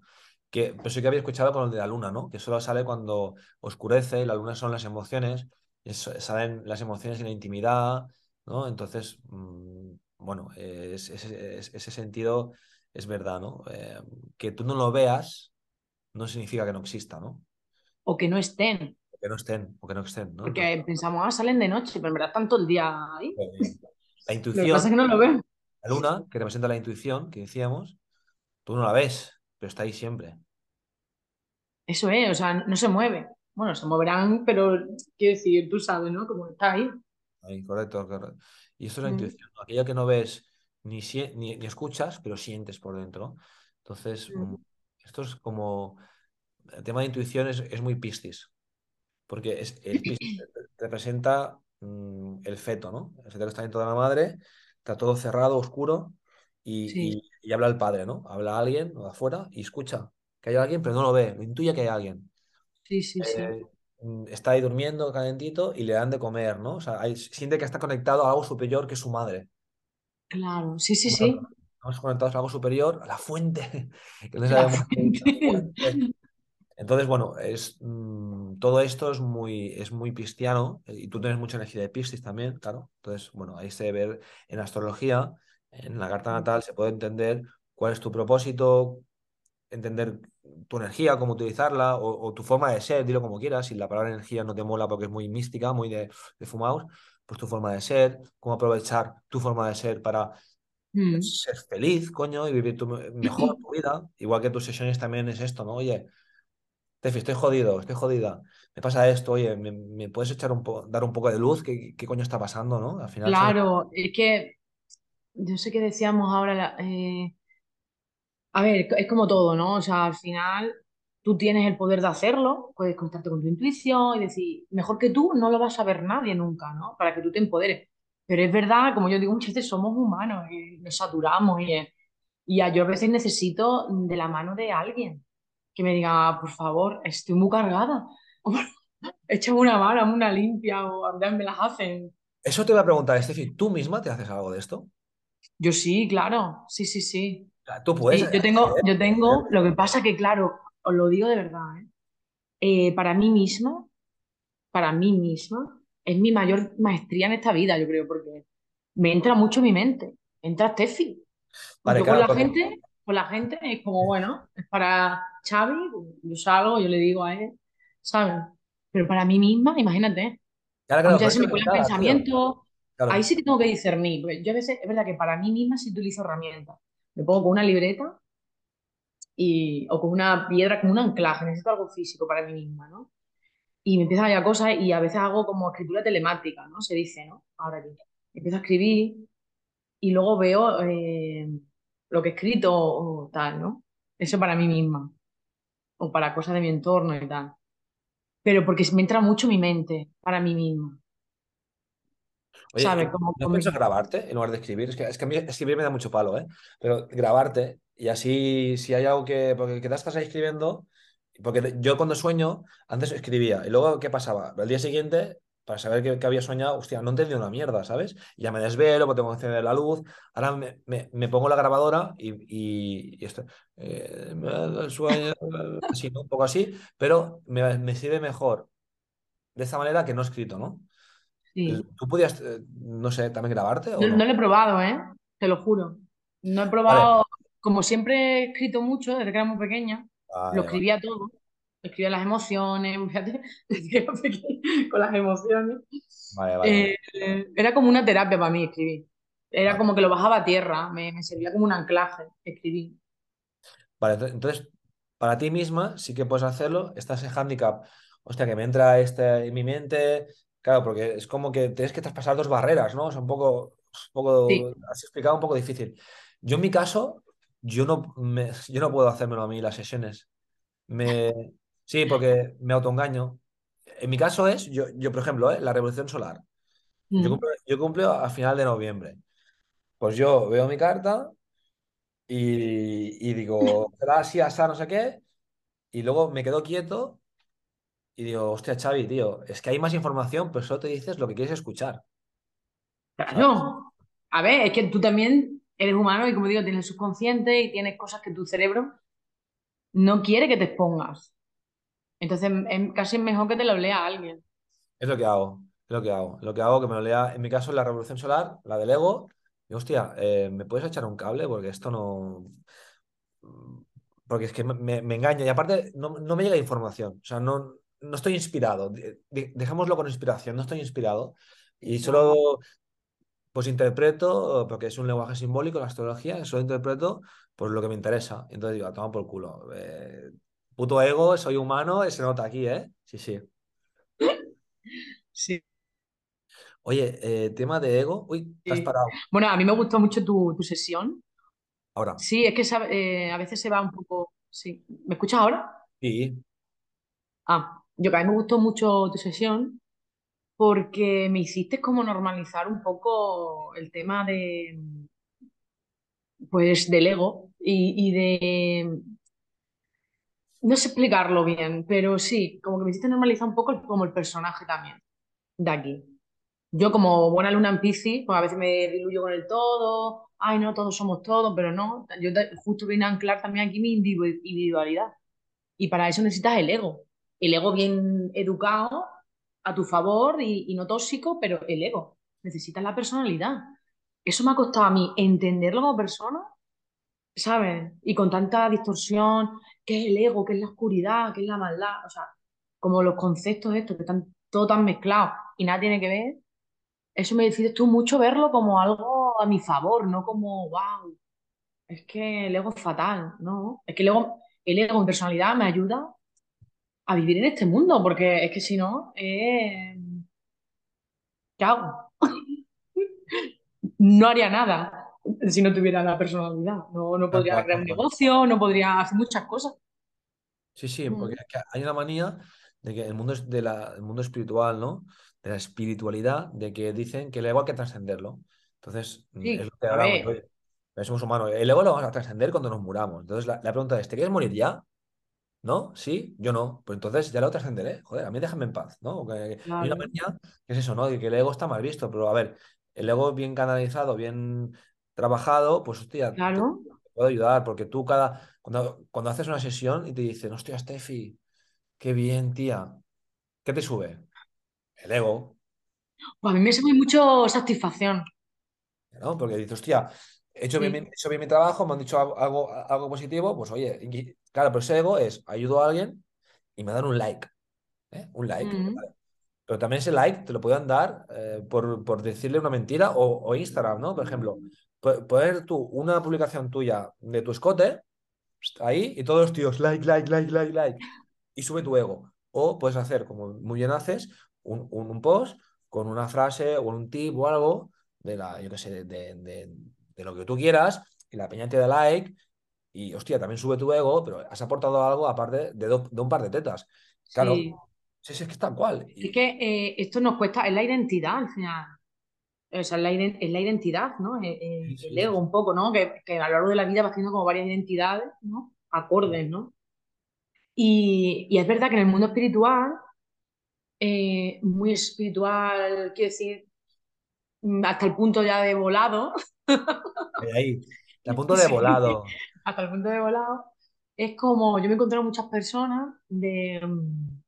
que, pero sí que había escuchado con el de la luna, ¿no? Que solo sale cuando oscurece, la luna son las emociones, y eso- salen las emociones y la intimidad, ¿no? Entonces, mm, bueno, es- es- es- ese sentido es verdad, ¿no? Eh, que tú no lo veas no significa que no exista, ¿no? O que no estén, O que no estén, o que no estén, ¿no? porque pensamos, ah, salen de noche, pero en verdad están todo el día ahí. eh, la Lo que pasa es intuición, que no lo vemos. La luna, que representa la intuición, que decíamos, tú no la ves, pero está ahí siempre. Eso es, o sea, no se mueve. Bueno, se moverán, pero quiero decir, tú sabes, ¿no? Como está ahí. Ahí, correcto, correcto. Y esto es la Mm, intuición, ¿no? Aquello que no ves ni, sie- ni, ni escuchas, pero sientes por dentro. Entonces, mm, esto es como, el tema de intuición es, es muy piscis, porque es el, pis- <clears throat> representa mm, el feto, ¿no? El feto que está dentro de la madre, está todo cerrado, oscuro, y, Sí, y- y habla el padre, ¿no? Habla alguien de afuera y escucha que hay alguien, pero no lo ve, lo intuye que hay alguien. sí, sí, sí. Eh, mm, está ahí durmiendo calentito y le dan de comer, ¿no? O sea, ahí siente que está conectado a algo superior que su madre. Claro, sí, sí, sí. Estamos conectados a algo superior, a la fuente, <laughs> que no La sabemos Entonces, bueno, es, mm, todo esto es muy, es muy pistiano eh, y tú tienes mucha energía de Piscis también, claro. Entonces, bueno, ahí se ve en astrología, en la carta natal, se puede entender cuál es tu propósito, entender tu energía, cómo utilizarla o, o tu forma de ser, dilo como quieras. Si la palabra energía no te mola porque es muy mística, muy de, de fumaos, pues tu forma de ser, cómo aprovechar tu forma de ser para Mm. ser feliz, coño, y vivir tu, mejor <clears throat> tu vida. Igual que tus sesiones también es esto, ¿no? Oye. Tefi, estoy jodido, estoy jodida. Me pasa esto, oye, ¿me, me puedes echar un dar un poco de luz? ¿Qué, qué coño está pasando, no? Al final. Claro, es que yo sé que decíamos ahora, la- eh, a ver, es como todo, ¿no? O sea, al final tú tienes el poder de hacerlo, puedes conectarte con tu intuición y decir, mejor que tú no lo va a saber nadie nunca, ¿no? Para que tú te empoderes. Pero es verdad, como yo digo, muchas veces somos humanos y nos saturamos y, y yo a veces necesito de la mano de alguien que me diga, por favor, estoy muy cargada. <laughs> Échame una mano, una limpia o a mí me las hacen. Eso te voy a preguntar, Estefi, ¿tú misma te haces algo de esto? Yo sí, claro, sí, sí, sí. sea, ¿tú puedes Sí, yo tengo, acceder? yo tengo, lo que pasa que, claro, os lo digo de verdad, ¿eh? Eh, para mí misma, para mí misma, es mi mayor maestría en esta vida, yo creo, porque me entra mucho en mi mente, entra Steffi. Vale, Yo con claro, la porque... gente, con la gente es como, bueno, es para Xavi, yo salgo, yo le digo a él, ¿sabes? Pero para mí misma, imagínate, Claro, claro, muchas veces me cuelan pensamientos, ahí Claro. sí que tengo que discernir, yo a veces, es verdad que para mí misma sí utilizo herramientas. Me pongo con una libreta y, o con una piedra, como un anclaje, necesito algo físico para mí misma, ¿no? Y me empiezan a llegar cosas y a veces hago como escritura telemática, ¿no? Se dice, ¿no? Ahora aquí. Empiezo a escribir y luego veo eh, lo que he escrito o tal, ¿no? Eso para mí misma o para cosas de mi entorno y tal. Pero porque me entra mucho mi mente para mí misma, Oye, ¿sabes? ¿y Como, ¿no piensas grabarte en lugar de escribir? Es que, es que a mí escribir me da mucho palo, ¿eh? Pero grabarte y así, si hay algo que... Porque que te estás ahí escribiendo... Porque yo cuando sueño, antes escribía. Y luego, ¿qué pasaba? Al día siguiente, para saber qué había soñado, hostia, no entendí una mierda, ¿sabes? Y ya me desvelo, porque tengo que encender la luz. Ahora me, me- me pongo la grabadora y, y, y esto... eh, me sueño, <laughs> así, ¿no? Un poco así, pero me, me sirve mejor de esta manera que no escrito, ¿no? sí. ¿Tú podías, eh, no sé, también grabarte o No, no no? lo he probado, ¿eh? Te lo juro. No he Vale, probado, como siempre he escrito mucho desde que era muy pequeña, lo vale, escribía todo. Escribía las emociones, <laughs> fíjate, <laughs> con las emociones. vale, vale. Eh, era como una terapia para mí escribir. Era como que lo bajaba a tierra, me, me servía como un anclaje escribir. Vale, ento- entonces, para ti misma sí que puedes hacerlo. Está ese hándicap, hostia, que me entra este en mi mente. Claro, porque es como que tienes que traspasar dos barreras, ¿no? O sea, un poco, un Sí. poco, así explicado, un poco difícil. Yo en mi caso, yo no, me- yo no puedo hacérmelo a mí las sesiones. Me, sí, porque me autoengaño. En mi caso es, yo, yo por ejemplo, ¿eh? la revolución solar. Yo Mm. cumplo, yo cumplo a final de noviembre. Pues yo veo mi carta y, y digo, será así, no sé qué. Y luego me quedo quieto y digo, hostia, Xavi, tío, es que hay más información, pero solo te dices lo que quieres escuchar. Claro. A ver, es que tú también eres humano y como digo, tienes el subconsciente y tienes cosas que tu cerebro no quiere que te expongas. Entonces es casi mejor que te lo lea alguien. Es lo que hago, es lo que hago. Lo que hago que me lo lea, en mi caso, la revolución solar, la del ego. Y hostia, eh, ¿me puedes echar un cable? Porque esto no. Porque es que me, engaña. Y aparte, no, no me llega información. O sea, no, no estoy inspirado. De- de- dejémoslo con inspiración, no estoy inspirado. Y solo pues interpreto, porque es un lenguaje simbólico, la astrología, solo interpreto pues lo que me interesa. Entonces digo, toma por culo. Eh, puto ego, soy humano, se nota aquí, ¿eh? Sí, sí. Sí. Oye, eh, tema de ego. Uy, te has parado. Bueno, a mí me gustó mucho tu, tu sesión. Ahora. Sí, es que eh, a veces se va un poco... Sí. ¿Me escuchas ahora? Sí. Ah, yo que a mí me gustó mucho tu sesión porque me hiciste como normalizar un poco el tema de, pues, del ego y, y de, no sé explicarlo bien, pero sí, como que me hiciste normalizar un poco el- como el personaje también de aquí. Yo como buena luna en Piscis, pues a veces me diluyo con el todo, ay no, todos somos todos, pero no, yo justo vine a anclar también aquí mi individu- individualidad. Y para eso necesitas el ego. El ego bien educado, a tu favor y, y no tóxico, pero el ego. Necesitas la personalidad. Eso me ha costado a mí entenderlo como persona, ¿sabes? Y con tanta distorsión, qué es el ego, qué es la oscuridad, qué es la maldad. O sea, como los conceptos estos que están todo tan mezclados y nada tiene que ver. Eso me decides tú mucho verlo como algo a mi favor, no como, wow, es que el ego es fatal, ¿no? Es que el ego, el ego en personalidad me ayuda a vivir en este mundo, porque es que si no, eh, ¿qué hago? <laughs> No haría nada si no tuviera la personalidad. No, no podría crear un negocio, no podría hacer muchas cosas. Sí, sí, porque Mm, es que hay una manía de que el mundo es de la, el mundo espiritual, ¿no? De la espiritualidad, de que dicen que el ego hay que trascenderlo. Entonces, mm, es lo que hablamos, oye, somos humanos, el ego lo vamos a trascender cuando nos muramos. Entonces, la, la pregunta es, ¿te quieres morir ya? ¿No? ¿Sí? Yo no. Pues entonces ya lo trascenderé. Joder, a mí déjame en paz, ¿no? Hay una manía que es eso, ¿no? De que el ego está mal visto, pero a ver, el ego bien canalizado, bien trabajado, pues hostia, te puede ayudar, porque tú cada, cuando, cuando haces una sesión y te dicen, hostia, Steffi, qué bien, tía, ¿qué te sube? El ego, Pues a mí me hace mucho satisfacción. ¿no? Porque dices, hostia, he hecho bien, he hecho bien mi trabajo, me han dicho algo, algo, positivo, pues oye, y- claro, pero ese ego es, ayudo a alguien y me dan un like, ¿eh? Un like. Mm, Pero también ese like te lo pueden dar eh, por, por decirle una mentira o, o Instagram, ¿no? Por ejemplo, po- poner tú una publicación tuya de tu escote ahí y todos los tíos, like, like, like, like, like, y sube tu ego. O puedes hacer, como muy bien haces, un, un- un post con una frase o un tip o algo de la, yo qué sé, de, de- de- de lo que tú quieras y la peña te da like y, hostia, también sube tu ego, pero has aportado algo aparte de, do- de un par de tetas. Claro, sí. sí, sí, es que es tal cual. Es que eh, esto nos cuesta, es la identidad al final. O sea, es la, iden- es la identidad, ¿no? Eh, eh, el ego un poco, ¿no? Que, que a lo largo de la vida vas teniendo como varias identidades, ¿no? Acordes, ¿no? Y, y es verdad que en el mundo espiritual, eh, muy espiritual, quiero decir, mm, hasta el punto ya de volado, Ahí, ahí. <laughs> A punto de sí, volado. hasta el punto de volado, es como, yo me he encontrado muchas personas de, mm,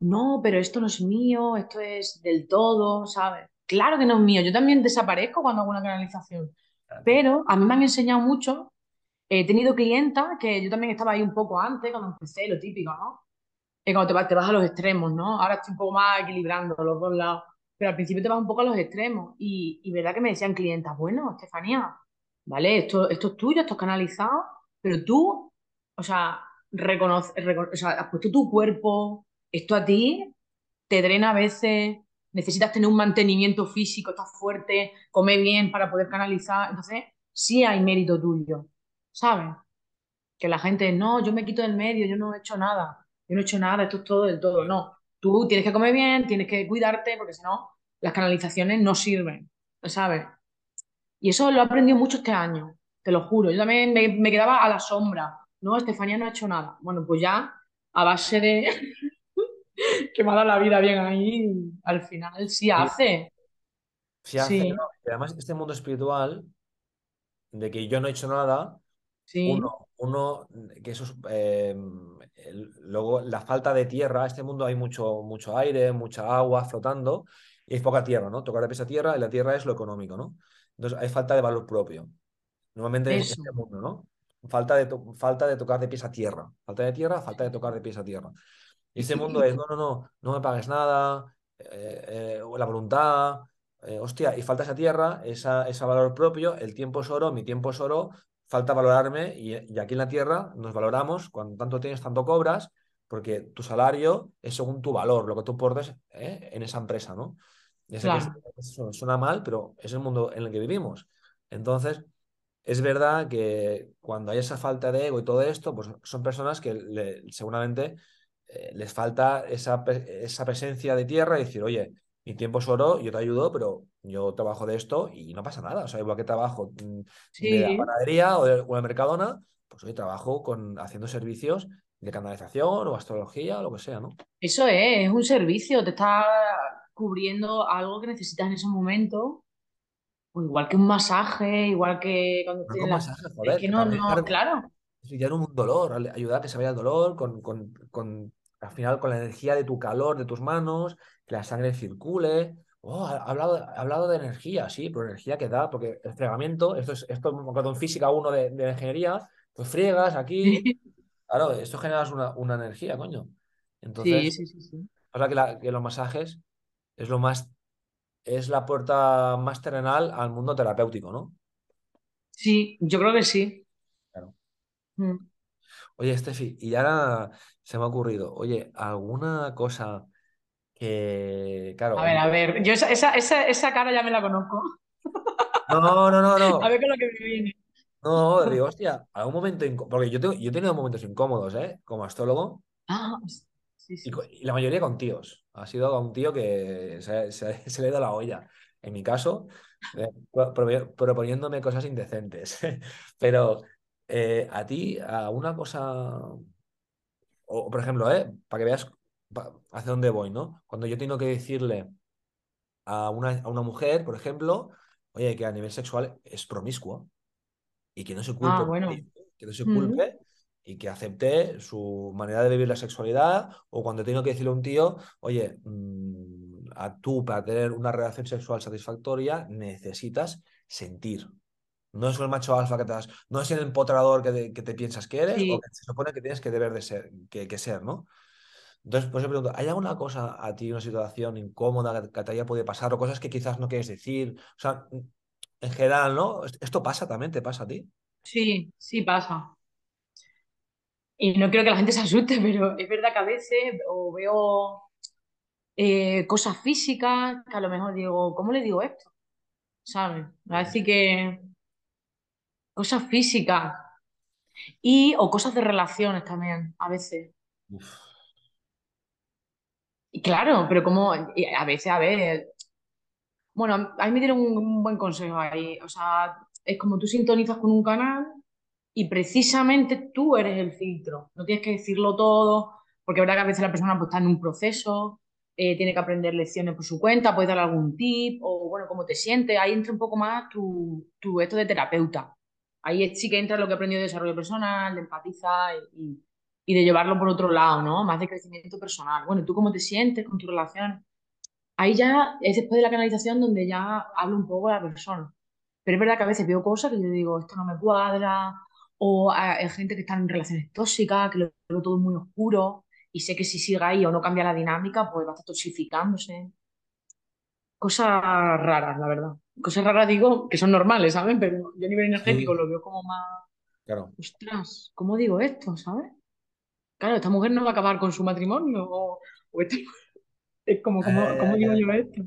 no, pero esto no es mío, esto es del todo, ¿sabes? Claro que no es mío, yo también desaparezco cuando hago una canalización, pero a mí me han enseñado mucho, he tenido clientas que yo también estaba ahí un poco antes, cuando empecé, lo típico, ¿no? Es cuando te vas, te vas a los extremos, ¿no? Ahora estoy un poco más equilibrando los dos lados, pero al principio te vas un poco a los extremos y, y verdad que me decían clientas, bueno, Estefanía, ¿vale? Esto, esto es tuyo, esto es canalizado, pero tú, o sea, reconoce, recono- o sea, has puesto tu cuerpo, esto a ti te drena a veces, necesitas tener un mantenimiento físico, estás fuerte, come bien para poder canalizar, entonces sí hay mérito tuyo, ¿sabes? Que la gente, no, yo me quito del medio, yo no he hecho nada, yo no he hecho nada, esto es todo del todo. No, tú tienes que comer bien, tienes que cuidarte, porque si no, las canalizaciones no sirven, ¿sabes? Y eso lo he aprendido mucho este año, te lo juro. Yo también me, me quedaba a la sombra. No, Estefanía no ha hecho nada. Bueno, pues ya, a base de <laughs> que me ha dado la vida bien ahí, al final sí hace. sí hace, además, este mundo espiritual, de que yo no he hecho nada, sí, uno, uno, que eso es, eh, el- luego la falta de tierra, este mundo hay mucho, mucho aire, mucha agua flotando y hay poca tierra, ¿no? Tocar de pies a tierra y la tierra es lo económico, ¿no? Entonces hay falta de valor propio. Normalmente es este mundo, ¿no? Falta de, falta de tocar de pies a tierra. Falta de tierra, falta de tocar de pies a tierra. Y ese mundo es, no, no, no, no me pagues nada, eh, eh, la voluntad, eh, hostia, y falta esa tierra, esa, ese valor propio, el tiempo es oro, mi tiempo es oro, falta valorarme y, y aquí en la tierra nos valoramos, cuando tanto tienes, tanto cobras, porque tu salario es según tu valor, lo que tú aportes eh, en esa empresa, ¿no? Ya sé que eso suena mal, pero es el mundo en el que vivimos. Entonces, es verdad que cuando hay esa falta de ego y todo esto, pues son personas que le- seguramente eh, les falta esa, esa presencia de tierra y decir, oye, mi tiempo es oro, yo te ayudo, pero yo trabajo de esto y no pasa nada. O sea, igual que trabajo mm, de la panadería o de, o de Mercadona, pues hoy trabajo con, haciendo servicios de canalización o astrología o lo que sea, ¿no? eso es, es un servicio, te está cubriendo algo que necesitas en ese momento, o igual que un masaje, igual que cuando No la... masaje, Es joder, que que no, no, claro, un dolor, ayudar a que se vaya el dolor con, con, con, al final, con la energía de tu calor, de tus manos, que la sangre circule. Oh, ha ha hablado, ha hablado de energía, sí, pero energía que da, porque el fregamiento, esto es, esto me acuerdo en física uno de, de ingeniería, pues friegas aquí, <laughs> claro, esto generas una, una energía, coño. sí, Entonces, sí, sí, sí. que, la- que los masajes es lo más, es la puerta más terrenal al mundo terapéutico, ¿no? Sí, yo creo que sí. Claro. Mm. Oye, Estefi, y ahora se me ha ocurrido, oye, ¿alguna cosa que, A claro, ver, en- a ver, yo esa, esa, esa, esa cara ya me la conozco. no, no, no, <laughs> A no, ver con lo que me viene. no, digo, <laughs> hostia, algún momento, incó- porque yo, tengo, yo he tenido momentos incómodos, ¿eh? Como astrólogo, Ah, sí, sí. y la mayoría con tíos. Ha sido un tío que se, se- <laughs> se le ha ido la olla. En mi caso, eh, pro- pro- proponiéndome cosas indecentes. Pero eh, a ti, a una cosa, o por ejemplo, ¿eh? Para que veas pa- hacia dónde voy, ¿no? Cuando yo tengo que decirle a una, a una mujer, por ejemplo, oye, que a nivel sexual es promiscua y que no se Ah, culpe bueno. que no se Mm, culpe y que acepte su manera de vivir la sexualidad, o cuando tengo que decirle a un tío, oye, mm, a tú para tener una relación sexual satisfactoria necesitas sentir. No es el macho alfa que te das, no es el empotrador que te, que te piensas que eres o que se supone que tienes que deber de ser, que, que ser, ¿no? Entonces, pues yo pregunto, ¿hay alguna cosa a ti, una situación incómoda que te haya podido pasar o cosas que quizás no quieres decir? O sea, en general, ¿no? Esto pasa también, ¿te pasa a ti? sí, sí pasa. Y no quiero que la gente se asuste, <laughs> pero es verdad que a veces o veo eh, cosas físicas que a lo mejor digo, ¿cómo le digo esto? ¿Sabes? A decir que cosas físicas y o cosas de relaciones también, a veces. Uf. Y claro, pero como a veces, a ver, bueno, a mí me dieron un, un buen consejo ahí. O sea, es como tú sintonizas con un canal y precisamente tú eres el filtro. No tienes que decirlo todo, porque es verdad que a veces la persona pues, está en un proceso, eh, tiene que aprender lecciones por su cuenta, puedes dar algún tip, o bueno, cómo te sientes. Ahí entra un poco más tu, tu esto de terapeuta. Ahí sí que entra lo que he aprendido de desarrollo personal, de empatizar y, de llevarlo por otro lado, ¿no? Más de crecimiento personal. Bueno, ¿tú cómo te sientes con tu relación? Ahí ya es después de la canalización donde ya hablo un poco de la persona. Pero es verdad que a veces veo cosas que yo digo, esto no me cuadra, o hay gente que está en relaciones tóxicas, que lo veo todo muy oscuro, y sé que si sigue ahí o no cambia la dinámica, pues va a estar toxificándose. Cosas raras, la verdad. Cosas raras digo que son normales, ¿sabes? Pero yo a nivel energético Sí, lo veo como más, claro. ostras, ¿cómo digo esto, ¿sabes? Claro, esta mujer no va a acabar con su matrimonio, o, o esta- <laughs> es como, ¿cómo, cómo digo Eh, yo esto?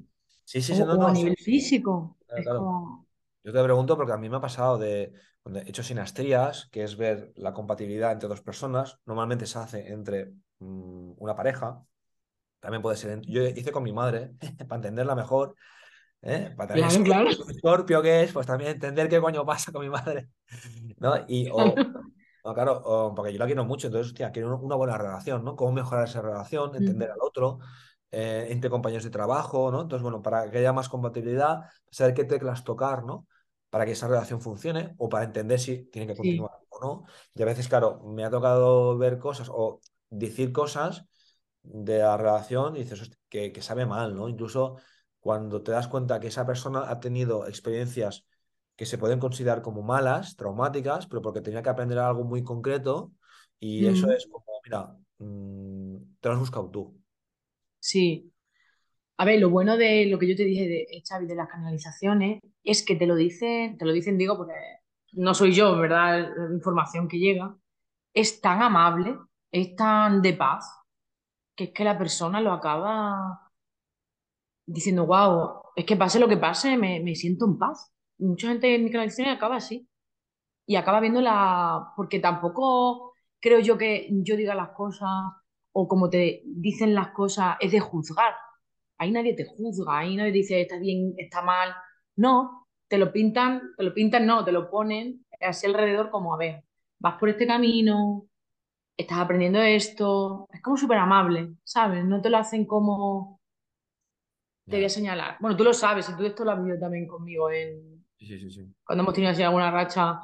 sí, sí, sí, no, o a no, sí. nivel físico, Claro, es claro. como, Yo te pregunto porque a mí me ha pasado de cuando he hecho sinastrías, que es ver la compatibilidad entre dos personas. Normalmente se hace entre mm, una pareja. También puede ser. Yo hice con mi madre, <laughs> para entenderla mejor, ¿eh? Para también claro, claro, escorpio que es, pues también entender qué coño pasa con mi madre. ¿No? Y, o, claro. no, claro, o- porque yo la quiero mucho, entonces, hostia, quiero una buena relación, ¿no? Cómo mejorar esa relación, entender Mm, al otro, eh, entre compañeros de trabajo, ¿no? Entonces, bueno, para que haya más compatibilidad, saber qué teclas tocar, ¿no? Para que esa relación funcione o para entender si tiene que Sí, continuar o no. Y a veces, claro, me ha tocado ver cosas o decir cosas de la relación y dices, "Hostia, que, que sabe mal, ¿no? Incluso cuando te das cuenta que esa persona ha tenido experiencias que se pueden considerar como malas, traumáticas, pero porque tenía que aprender algo muy concreto y eso mm, es como, mira, mm, te lo has buscado tú. sí. A ver, lo bueno de lo que yo te dije de eh, Xavi, de las canalizaciones, es que te lo dicen, te lo dicen, digo, porque no soy yo, ¿verdad? La información que llega, es tan amable, es tan de paz, que es que la persona lo acaba diciendo, wow, es que pase lo que pase, me, me siento en paz. Mucha gente en mi canalización acaba así. y acaba viendo la... Porque tampoco creo yo que yo diga las cosas o como te dicen las cosas, es de juzgar. Ahí nadie te juzga, ahí nadie dice está bien, está mal. No, te lo pintan, te lo pintan, no, te lo ponen así alrededor como, a ver, vas por este camino, estás aprendiendo esto, es como súper amable, ¿sabes? No te lo hacen como te voy a señalar. Bueno, tú lo sabes, y tú esto lo has vivido también conmigo en... Sí, sí, sí. Cuando hemos tenido así alguna racha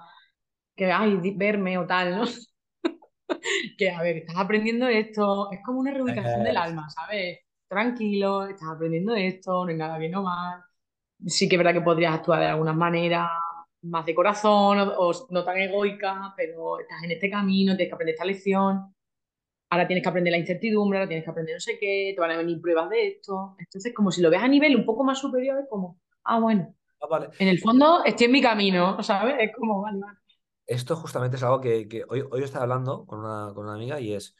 que, ay, verme o tal, ¿no? <laughs> que, a ver, estás aprendiendo esto, es como una reubicación del alma, ¿sabes? Tranquilo, estás aprendiendo esto, no hay nada bien o mal. Sí que es verdad que podrías actuar de alguna manera más de corazón o, no tan egoica, pero estás en este camino, tienes que aprender esta lección. Ahora tienes que aprender la incertidumbre, ahora tienes que aprender no sé qué, te van a venir pruebas de esto. Entonces, como si lo ves a nivel un poco más superior, es como, ah, bueno, Ah, vale. en el fondo estoy en mi camino, ¿sabes? Es como, vale, vale. Esto justamente es algo que, que hoy, hoy estaba hablando con una, con una amiga y es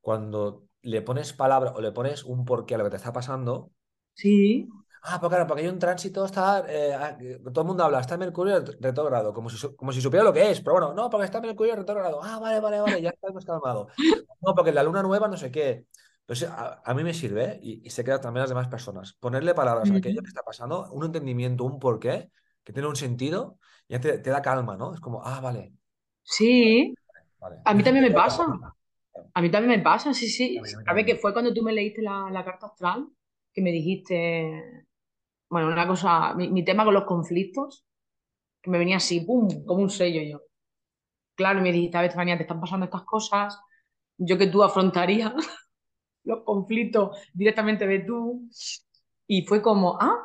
cuando le pones palabra o le pones un porqué a lo que te está pasando, Sí, Ah, pues claro, porque hay un tránsito, está, eh, ah, todo el mundo habla, está Mercurio ret- retrógrado, como si, como si supiera lo que es, pero bueno, no, porque está Mercurio retrógrado. Ah, vale, vale, vale, ya estamos calmado. No, porque la luna nueva no sé qué. Entonces, a, a mí me sirve, ¿eh? y, y sé que también las demás personas, ponerle palabras a aquello que está pasando, un entendimiento, un porqué, que tiene un sentido, y ya te, te da calma, ¿no? Es como, ah, vale, sí. vale. A mí también me pasa. A mí también me pasa, sí, sí. A mí, a mí A ver, que fue cuando tú me leíste la, la carta astral, que me dijiste, bueno, una cosa, mi, mi tema con los conflictos, que me venía así, pum, como un sello yo. Claro, y me dijiste, a ver, Estefanía, te están pasando estas cosas, yo que tú afrontaría <laughs> los conflictos directamente de tú. Y fue como, ah,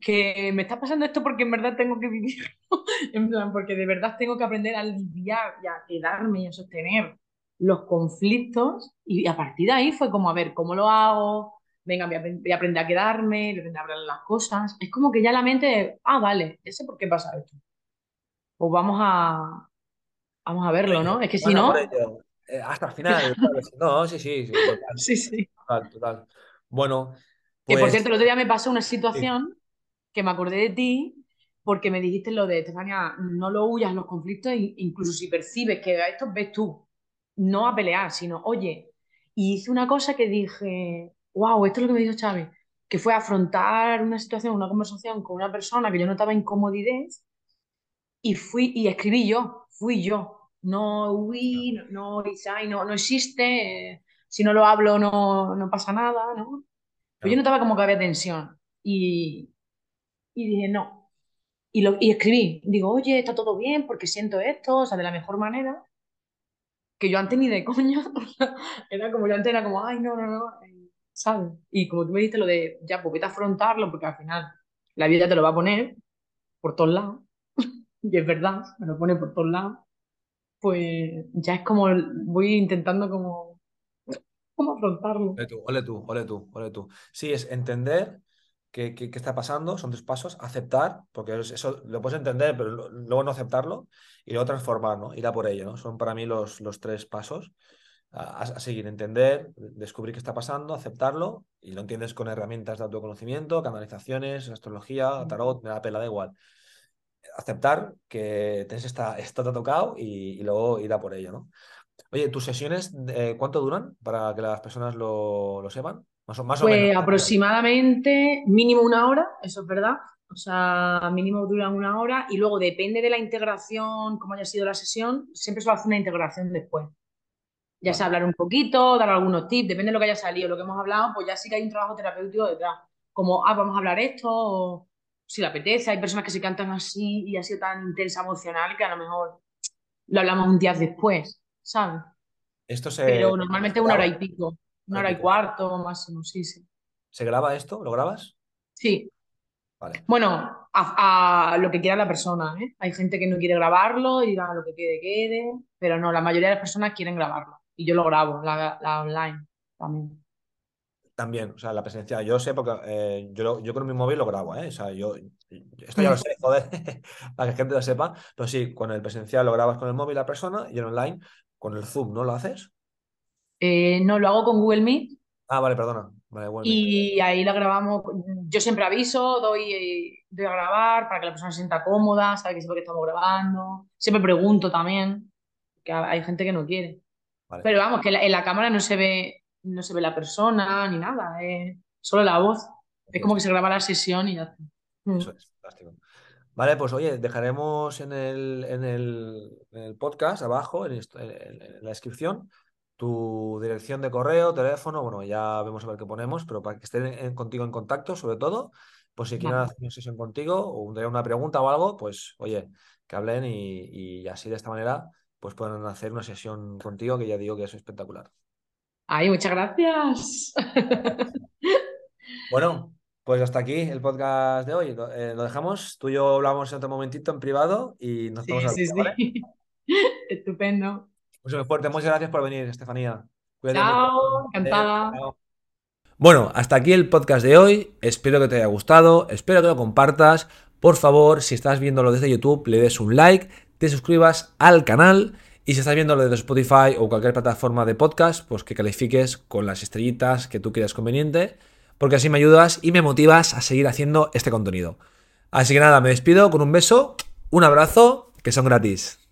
que me está pasando esto porque en verdad tengo que vivirlo. <laughs> En plan, porque de verdad tengo que aprender a lidiar y a quedarme y a sostener los conflictos. Y a partir de ahí fue como, a ver, ¿cómo lo hago? Venga, voy a, voy a aprender a quedarme, voy a aprender a hablar las cosas. Es como que ya la mente, ah, vale, ese por qué pasa esto. Pues vamos a, vamos a verlo, ¿no? Es que si no. Eh, hasta el final. <laughs> No, sí, sí, sí, total, sí, sí. total, total. Bueno, Que por pues cierto, el otro día me pasó una sí. situación que me acordé de ti porque me dijiste lo de, Estefania, no lo huyas los conflictos, incluso si percibes que a esto ves tú, no a pelear, sino, oye, y hice una cosa que dije, wow, esto es lo que me dijo Xavi, que fue afrontar una situación, una conversación con una persona que yo notaba incomodidad y fui y escribí yo, fui yo, no huí, no, no, hice, "Ay, no, no existe, si no lo hablo no, no pasa nada, ¿no? Pero yo Claro. notaba como que había tensión y, y dije, no. Y, lo, y escribí, digo, oye, está todo bien porque siento esto, o sea, de la mejor manera, que yo antes ni de coña, <laughs> era como yo antes era como, ay, no, no, no, eh, ¿sabes? Y como tú me dijiste lo de, ya, pues vete a afrontarlo porque al final la vida te lo va a poner por todos lados, <laughs> y es verdad, me lo pone por todos lados, pues ya es como, voy intentando como, como afrontarlo. Ole tú, ole tú, ole tú, ole tú. Sí, es entender qué, qué- qué está pasando, son tres pasos, aceptar, porque es- eso lo puedes entender, pero luego no aceptarlo, y luego transformar, ¿no? Ir a por ello, ¿no? Son para mí los, los tres pasos a, a seguir, entender, descubrir qué está pasando, aceptarlo, y lo entiendes con herramientas de autoconocimiento, canalizaciones, astrología, tarot, me da pela, da igual. Aceptar que tienes esta, esto te ha tocado y, y luego ir a por ello, ¿no? Oye, ¿tus sesiones eh, cuánto duran para que las personas lo, lo sepan? Más o, más o menos. Pues aproximadamente mínimo una hora, eso es verdad. O sea, mínimo duran una hora y luego depende de la integración, cómo haya sido la sesión, siempre se va a hacer una integración después. Ya sea hablar un poquito, dar algunos tips, depende de lo que haya salido, lo que hemos hablado, pues ya sí que hay un trabajo terapéutico detrás. Como, ah, vamos a hablar esto, o si le apetece. Hay personas que se cantan así y ha sido tan intensa emocional que a lo mejor lo hablamos un día después, ¿sabes? ¿Esto se, Pero normalmente una hora y pico, una hora y cuarto máximo, sí, sí. ¿Se graba esto? ¿Lo grabas? Sí, Vale. Bueno, a, a lo que quiera la persona, ¿eh? Hay gente que no quiere grabarlo y diga lo que quede, quede, pero no, la mayoría de las personas quieren grabarlo. Y yo lo grabo, la, la online también. También, o sea, la presencia. Yo sé porque eh, yo, lo- yo con mi móvil lo grabo, ¿eh? O sea, yo. Esto ya lo sé, joder, <laughs> para que la gente lo sepa. Pero sí, con el presencial lo grabas con el móvil la persona y en online con el Zoom, ¿no lo haces? Eh, no, lo hago con Google Meet Ah, vale, perdona. Vale, Meet. y ahí la grabamos. Yo siempre aviso, doy, doy a grabar para que la persona se sienta cómoda, sabe que sepa que estamos grabando. Siempre pregunto también, que hay gente que no quiere. Vale. Pero vamos, que la- en la cámara no se ve no se ve la persona ni nada, es solo la voz. Es como que se graba la sesión y ya está. Mm. Eso es, fantástico. Vale, pues oye, dejaremos en el, en el, en el podcast abajo, en, la descripción, tu dirección de correo, teléfono, bueno, ya vemos a ver qué ponemos, pero para que estén contigo en contacto, sobre todo, pues si quieren Vale. hacer una sesión contigo o una pregunta o algo, pues oye, que hablen y, y así de esta manera, pues pueden hacer una sesión contigo, que ya digo que es espectacular. Ay, muchas gracias. <laughs> Bueno, pues hasta aquí el podcast de hoy. Lo, eh, lo dejamos. Tú y yo hablamos en otro momentito en privado y nos Sí, vemos al sí, ¿vale? sí. <laughs> Estupendo. Mucho fuerte. Muchas gracias por venir, Estefanía. Cuídate Chao, encantada. Chao. Bueno, hasta aquí el podcast de hoy. Espero que te haya gustado, espero que lo compartas. Por favor, si estás viéndolo desde YouTube, le des un like, te suscribas al canal y si estás viéndolo desde Spotify o cualquier plataforma de podcast, pues que califiques con las estrellitas que tú creas conveniente, porque así me ayudas y me motivas a seguir haciendo este contenido. Así que nada, me despido con un beso, un abrazo, que son gratis.